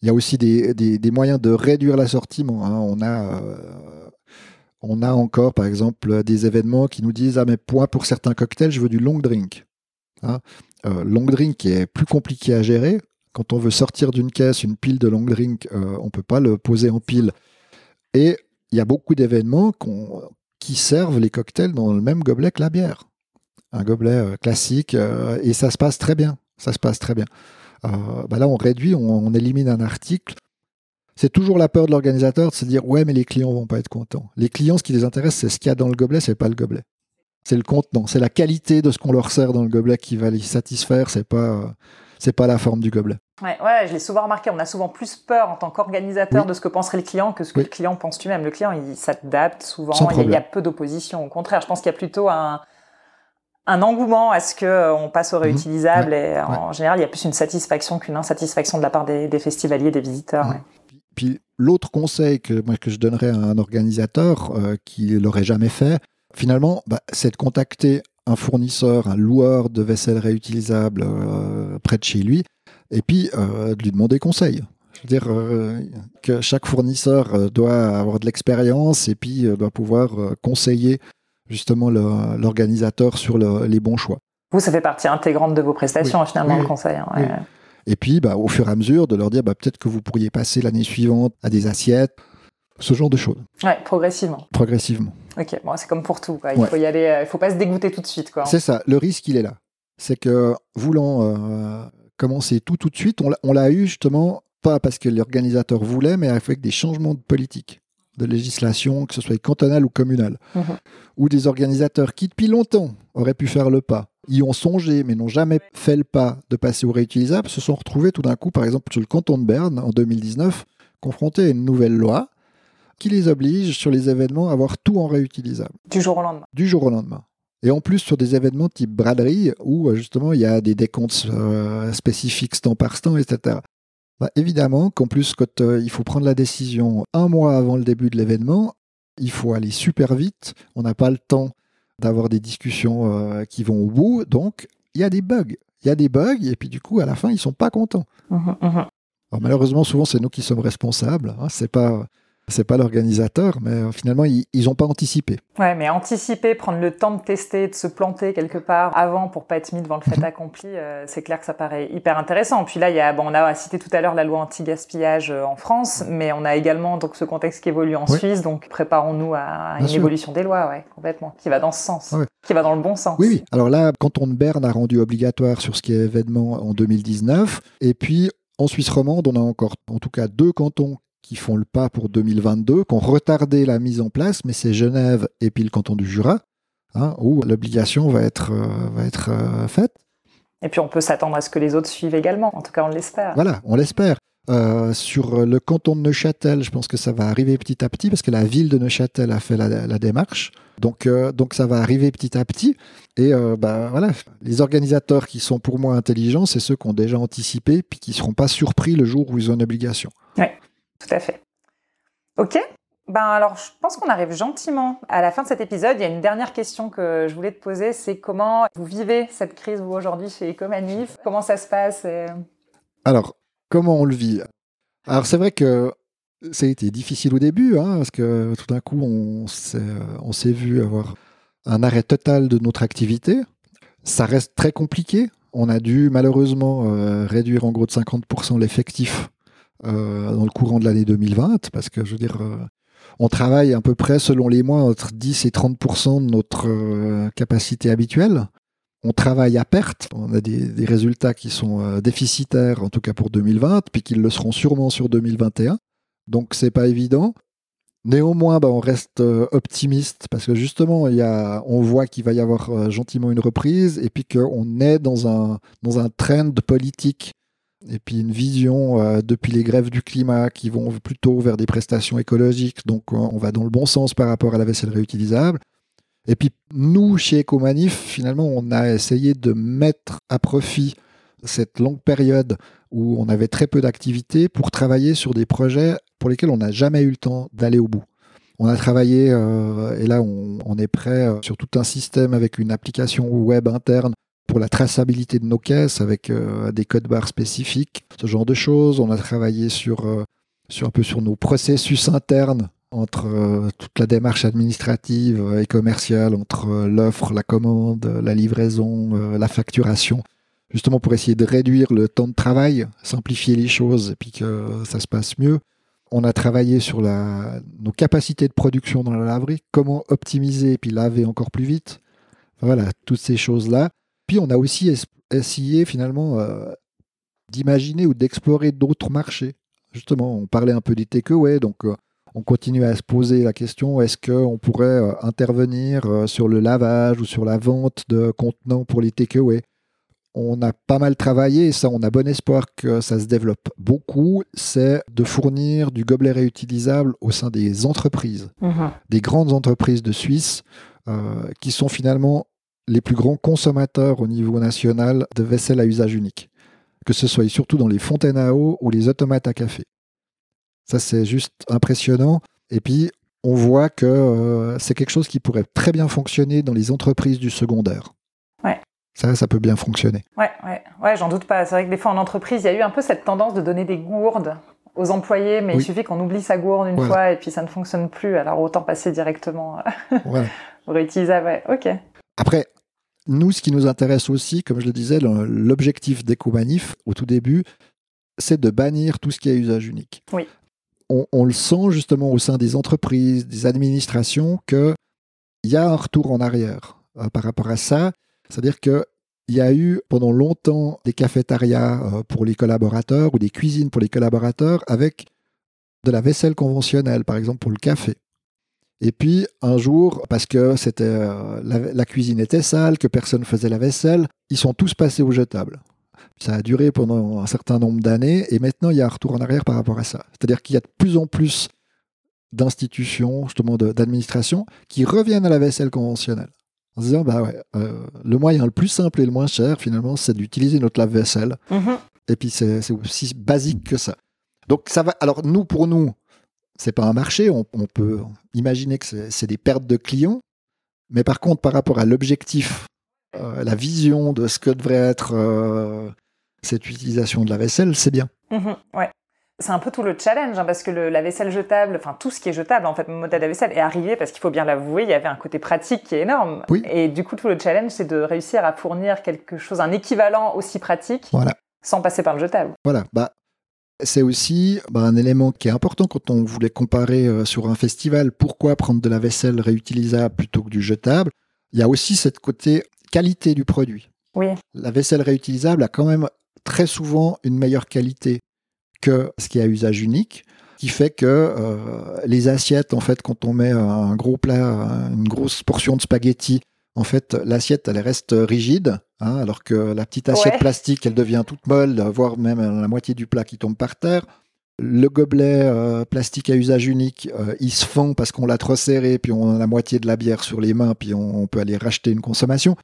Il y a aussi des, moyens de réduire l'assortiment. Hein. On, a, euh, on a encore, par exemple, des événements qui nous disent Ah, mais moi, pour certains cocktails, je veux du long drink. Hein. Euh, long drink est plus compliqué à gérer. Quand on veut sortir d'une caisse une pile de long drink, euh, on ne peut pas le poser en pile. Et il y a beaucoup d'événements qui servent les cocktails dans le même gobelet que la bière. Un gobelet classique, et ça se passe très bien. Ça se passe très bien. Euh, bah là, on réduit, on, élimine un article. C'est toujours la peur de l'organisateur de se dire ouais, mais les clients vont pas être contents. Les clients, ce qui les intéresse, c'est ce qu'il y a dans le gobelet, c'est pas le gobelet. C'est le contenant, c'est la qualité de ce qu'on leur sert dans le gobelet qui va les satisfaire. C'est pas c'est pas la forme du gobelet. Ouais, ouais je l'ai souvent remarqué. On a souvent plus peur en tant qu'organisateur de ce que penserait le client que ce que le client pense lui-même. Le client, il s'adapte souvent. Il y, a, peu d'opposition. Au contraire, je pense qu'il y a plutôt un, un engouement à ce qu'on euh, passe au mhm. réutilisable et en général il y a plus une satisfaction qu'une insatisfaction de la part des, festivaliers, des visiteurs. Puis, l'autre conseil que, moi, que je donnerais à un organisateur euh, qui l'aurait jamais fait, finalement, bah, c'est de contacter un fournisseur, un loueur de vaisselle réutilisable euh, près de chez lui, et puis de lui demander conseil. Je veux dire que chaque fournisseur doit avoir de l'expérience et puis doit pouvoir conseiller justement l'organisateur sur les bons choix. Vous, ça fait partie intégrante de vos prestations, finalement, le conseil. Hein, et puis, bah, au fur et à mesure, de leur dire bah, peut-être que vous pourriez passer l'année suivante à des assiettes, ce genre de choses. Ouais, progressivement. Progressivement. Ok, bon, c'est comme pour tout. Il faut y aller, euh, il faut pas se dégoûter tout de suite. C'est ça. Le risque, il est là. C'est que voulant euh, commencer tout tout de suite, on l'a eu justement pas parce que l'organisateur voulait, mais avec des changements de politique de législation, que ce soit cantonale ou communale, mhm. Ou des organisateurs qui, depuis longtemps, auraient pu faire le pas, y ont songé, mais n'ont jamais fait le pas de passer au réutilisable, se sont retrouvés tout d'un coup, par exemple, sur le canton de Berne, en 2019, confrontés à une nouvelle loi qui les oblige, sur les événements, à avoir tout en réutilisable. Du jour au lendemain. Du jour au lendemain. Et en plus, sur des événements type braderie, où euh, justement il y a des décomptes euh, spécifiques stand par stand, etc. Bah, évidemment qu'en plus, quand il faut prendre la décision un mois avant le début de l'événement, il faut aller super vite. On n'a pas le temps d'avoir des discussions qui vont au bout. Donc, il y a des bugs. Il y a des bugs, et puis du coup, à la fin, ils sont pas contents. Mmh mmh malheureusement, souvent, c'est nous qui sommes responsables. Hein, c'est pas c'est pas l'organisateur, mais euh, finalement, ils n'ont pas anticipé. Ouais, mais anticiper, prendre le temps de tester, de se planter quelque part avant pour pas être mis devant le fait mhm. accompli, euh, c'est clair que ça paraît hyper intéressant. Puis là, il y a, bon, on a cité tout à l'heure la loi anti-gaspillage euh, en France, mais on a également donc ce contexte qui évolue en Suisse, donc préparons-nous à une évolution des lois, ouais, complètement, qui va dans ce sens, qui va dans le bon sens. Oui, oui. Alors là, quand on Berne a rendu obligatoire sur ce qui est événement en 2019, et puis en Suisse romande, on a encore en tout cas deux cantons qui font le pas pour 2022, qui ont retardé la mise en place, mais c'est Genève et puis le canton du Jura, hein, où l'obligation va être, euh, va être euh, faite. Et puis on peut s'attendre à ce que les autres suivent également, en tout cas on l'espère. Voilà, on l'espère. Euh, sur le canton de Neuchâtel, je pense que ça va arriver petit à petit parce que la ville de Neuchâtel a fait la, démarche. Donc, donc ça va arriver petit à petit. Et bah, voilà, les organisateurs qui sont pour moi intelligents, c'est ceux qui ont déjà anticipé puis qui ne seront pas surpris le jour où ils ont une obligation. Ouais. Tout à fait. Ok. Ben alors, je pense qu'on arrive gentiment à la fin de cet épisode. Il y a une dernière question que je voulais te poser, c'est comment vous vivez cette crise aujourd'hui chez Ecomanif? Comment ça se passe Alors, comment on le vit? Alors c'est vrai que ça a été difficile au début, hein, parce que tout d'un coup, on s'est vu avoir un arrêt total de notre activité. Ça reste très compliqué. On a dû malheureusement euh, réduire en gros de 50% l'effectif euh, dans le courant de l'année 2020, parce que je veux dire, euh, on travaille à peu près selon les mois entre 10 et 30 de notre euh, capacité habituelle. On travaille à perte, on a des, résultats qui sont déficitaires, en tout cas pour 2020, puis qui le seront sûrement sur 2021. Donc c'est pas évident. Néanmoins, bah, on reste optimiste parce que justement, y a, on voit qu'il va y avoir gentiment une reprise et puis qu'on est dans un, dans un trend politique et puis une vision euh, depuis les grèves du climat qui vont plutôt vers des prestations écologiques, donc on va dans le bon sens par rapport à la vaisselle réutilisable. Et puis nous, chez Ecomanif, finalement, on a essayé de mettre à profit cette longue période où on avait très peu d'activité pour travailler sur des projets pour lesquels on n'a jamais eu le temps d'aller au bout. On a travaillé, euh, et là on, est prêt euh, sur tout un système avec une application web interne pour la traçabilité de nos caisses avec euh, des codes barres spécifiques, ce genre de choses. On a travaillé sur, euh, sur un peu sur nos processus internes entre euh, toute la démarche administrative et commerciale, entre l'offre, la commande, la livraison, la facturation, justement pour essayer de réduire le temps de travail, simplifier les choses et puis que ça se passe mieux. On a travaillé sur la, nos capacités de production dans la laverie, comment optimiser et puis laver encore plus vite. Voilà, toutes ces choses-là on a aussi essayé finalement euh, d'imaginer ou d'explorer d'autres marchés. Justement, on parlait un peu des takeaway, donc euh, on continue à se poser la question est-ce qu'on pourrait euh, intervenir sur le lavage ou sur la vente de contenants pour les takeaway on a pas mal travaillé et ça, on a bon espoir que ça se développe beaucoup. C'est de fournir du gobelet réutilisable au sein des entreprises, mmh des grandes entreprises de Suisse, qui sont finalement les plus grands consommateurs au niveau national de vaisselle à usage unique, que ce soit surtout dans les fontaines à eau ou les automates à café. Ça, c'est juste impressionnant. Et puis, on voit que euh, c'est quelque chose qui pourrait très bien fonctionner dans les entreprises du secondaire. Ouais. Ça, ça peut bien fonctionner. Ouais, ouais, ouais j'en doute pas. C'est vrai que des fois en entreprise, il y a eu un peu cette tendance de donner des gourdes aux employés, mais il suffit qu'on oublie sa gourde une fois et puis ça ne fonctionne plus. Alors autant passer directement voilà. au réutilisable. Ouais, ok. Après, nous, ce qui nous intéresse aussi, comme je le disais, l'objectif d'EcoManif au tout début, c'est de bannir tout ce qui est usage unique. Oui. On, le sent justement au sein des entreprises, des administrations, qu'il y a un retour en arrière euh, par rapport à ça. C'est-à-dire qu'il y a eu pendant longtemps des cafétérias euh, pour les collaborateurs ou des cuisines pour les collaborateurs avec de la vaisselle conventionnelle, par exemple pour le café. Et puis un jour, parce que c'était euh, la, cuisine était sale, que personne faisait la vaisselle, ils sont tous passés au jetable. Ça a duré pendant un certain nombre d'années et maintenant il y a un retour en arrière par rapport à ça. C'est-à-dire qu'il y a de plus en plus d'institutions, justement d'administration, qui reviennent à la vaisselle conventionnelle. en se disant bah ouais, euh, le moyen le plus simple et le moins cher finalement, c'est d'utiliser notre lave-vaisselle. Mhm. Et puis c'est c'est aussi basique que ça. Donc ça va. Alors nous, pour nous, c'est pas un marché. On, on peut imaginer que c'est des pertes de clients. Mais par contre, par rapport à l'objectif, euh, la vision de ce que devrait être euh, cette utilisation de la vaisselle, c'est bien. Mhm, ouais. C'est un peu tout le challenge, hein, parce que le- la vaisselle jetable, enfin tout ce qui est jetable, en fait, le modèle de vaisselle est arrivé parce qu'il faut bien l'avouer, il y avait un côté pratique qui est énorme. Oui. Et du coup, tout le challenge, c'est de réussir à fournir quelque chose, un équivalent aussi pratique, Voilà. sans passer par le jetable. Voilà. Bah, c'est aussi bah, un élément qui est important quand on voulait comparer euh, sur un festival. Pourquoi prendre de la vaisselle réutilisable plutôt que du jetable Il y a aussi cette côté qualité du produit. Oui. La vaisselle réutilisable a quand même très souvent une meilleure qualité que ce qui est à usage unique, qui fait que euh, les assiettes, en fait, quand on met un gros plat, une grosse portion de spaghettis, en fait, l'assiette, elle reste rigide, hein, alors que la petite assiette Ouais. plastique, elle devient toute molle, voire même la moitié du plat qui tombe par terre. Le gobelet euh, plastique à usage unique, euh, il se fond parce qu'on l'a trop serré, puis on a la moitié de la bière sur les mains, puis on, on peut aller racheter une consommation.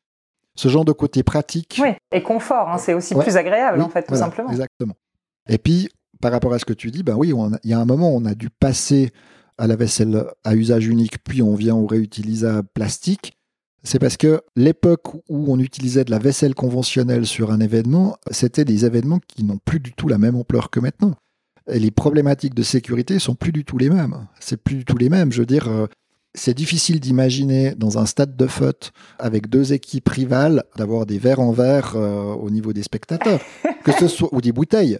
Ce genre de côté pratique. Oui. Et confort, hein, c'est aussi Ouais. plus agréable, Oui, en fait, tout voilà, simplement. Exactement. Et puis, par rapport à ce que tu dis, ben oui, il y a un moment, on a dû passer à la vaisselle à usage unique, puis on vient au réutilisable plastique. C'est parce que l'époque où on utilisait de la vaisselle conventionnelle sur un événement, c'était des événements qui n'ont plus du tout la même ampleur que maintenant. Et les problématiques de sécurité sont plus du tout les mêmes. C'est plus du tout les mêmes. Je veux dire, euh, c'est difficile d'imaginer dans un stade de foot avec deux équipes rivales d'avoir des verres en verre euh, au niveau des spectateurs, que ce soit ou des bouteilles.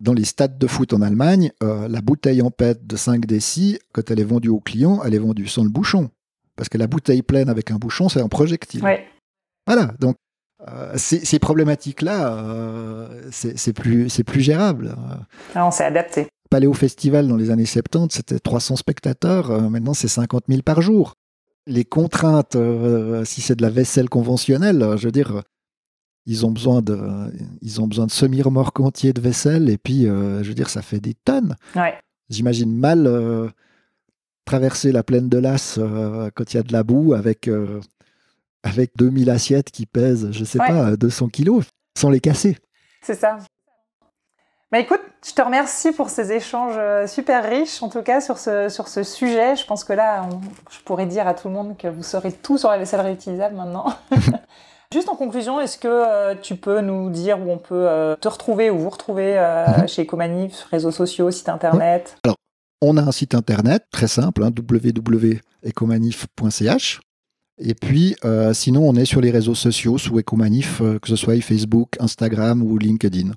Dans les stades de foot en Allemagne, euh, la bouteille en PET de 5 décis, quand elle est vendue au client, elle est vendue sans le bouchon. Parce que la bouteille pleine avec un bouchon, c'est un projectile. Ouais. Voilà, donc euh, ces, ces problématiques-là, euh, c'est plus, plus gérable. Là, on s'est adapté. Paléo Festival dans les années 70, c'était 300 spectateurs, euh, maintenant c'est 50 000 par jour. Les contraintes, si c'est de la vaisselle conventionnelle, je veux dire, ils ont besoin de, ils ont besoin de semi-remorques entiers de vaisselle, et puis, je veux dire, ça fait des tonnes. Ouais. J'imagine mal traverser la plaine de l'As euh, quand il y a de la boue avec, euh, avec 2000 assiettes qui pèsent, je sais Ouais. pas, 200 kilos, sans les casser. C'est ça. Bah écoute, je te remercie pour ces échanges euh, super riches, en tout cas sur ce, sur ce sujet. Je pense que là, on- je pourrais dire à tout le monde que vous saurez tout sur la vaisselle réutilisable maintenant. Juste en conclusion, est-ce que euh, tu peux nous dire où on peut euh, te retrouver ou vous retrouver euh, Mhm. chez Ecomanif, réseaux sociaux, site internet? On a un site internet très simple, hein, www.ecomanif.ch. Et puis, euh, sinon, on est sur les réseaux sociaux sous Ecomanif, euh, que ce soit Facebook, Instagram ou LinkedIn,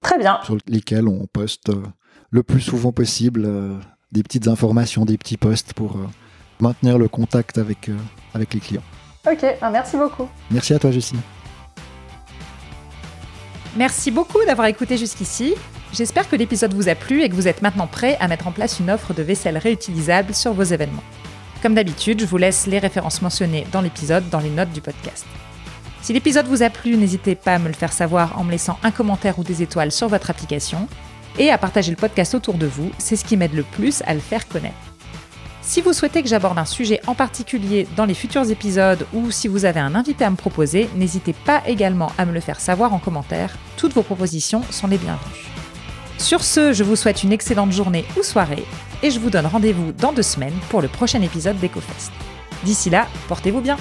Très bien. sur lesquels on poste euh, le plus souvent possible euh, des petites informations, des petits posts pour euh, maintenir le contact avec, euh, avec les clients. Ok, bah, merci beaucoup. Merci à toi, Justine. Merci beaucoup d'avoir écouté jusqu'ici. J'espère que l'épisode vous a plu et que vous êtes maintenant prêt à mettre en place une offre de vaisselle réutilisable sur vos événements. Comme d'habitude, je vous laisse les références mentionnées dans l'épisode dans les notes du podcast. Si l'épisode vous a plu, n'hésitez pas à me le faire savoir en me laissant un commentaire ou des étoiles sur votre application et à partager le podcast autour de vous, c'est ce qui m'aide le plus à le faire connaître. Si vous souhaitez que j'aborde un sujet en particulier dans les futurs épisodes ou si vous avez un invité à me proposer, n'hésitez pas également à me le faire savoir en commentaire. Toutes vos propositions sont les bienvenues. Sur ce, je vous souhaite une excellente journée ou soirée et je vous donne rendez-vous dans deux semaines pour le prochain épisode d'EcoFest. D'ici là, portez-vous bien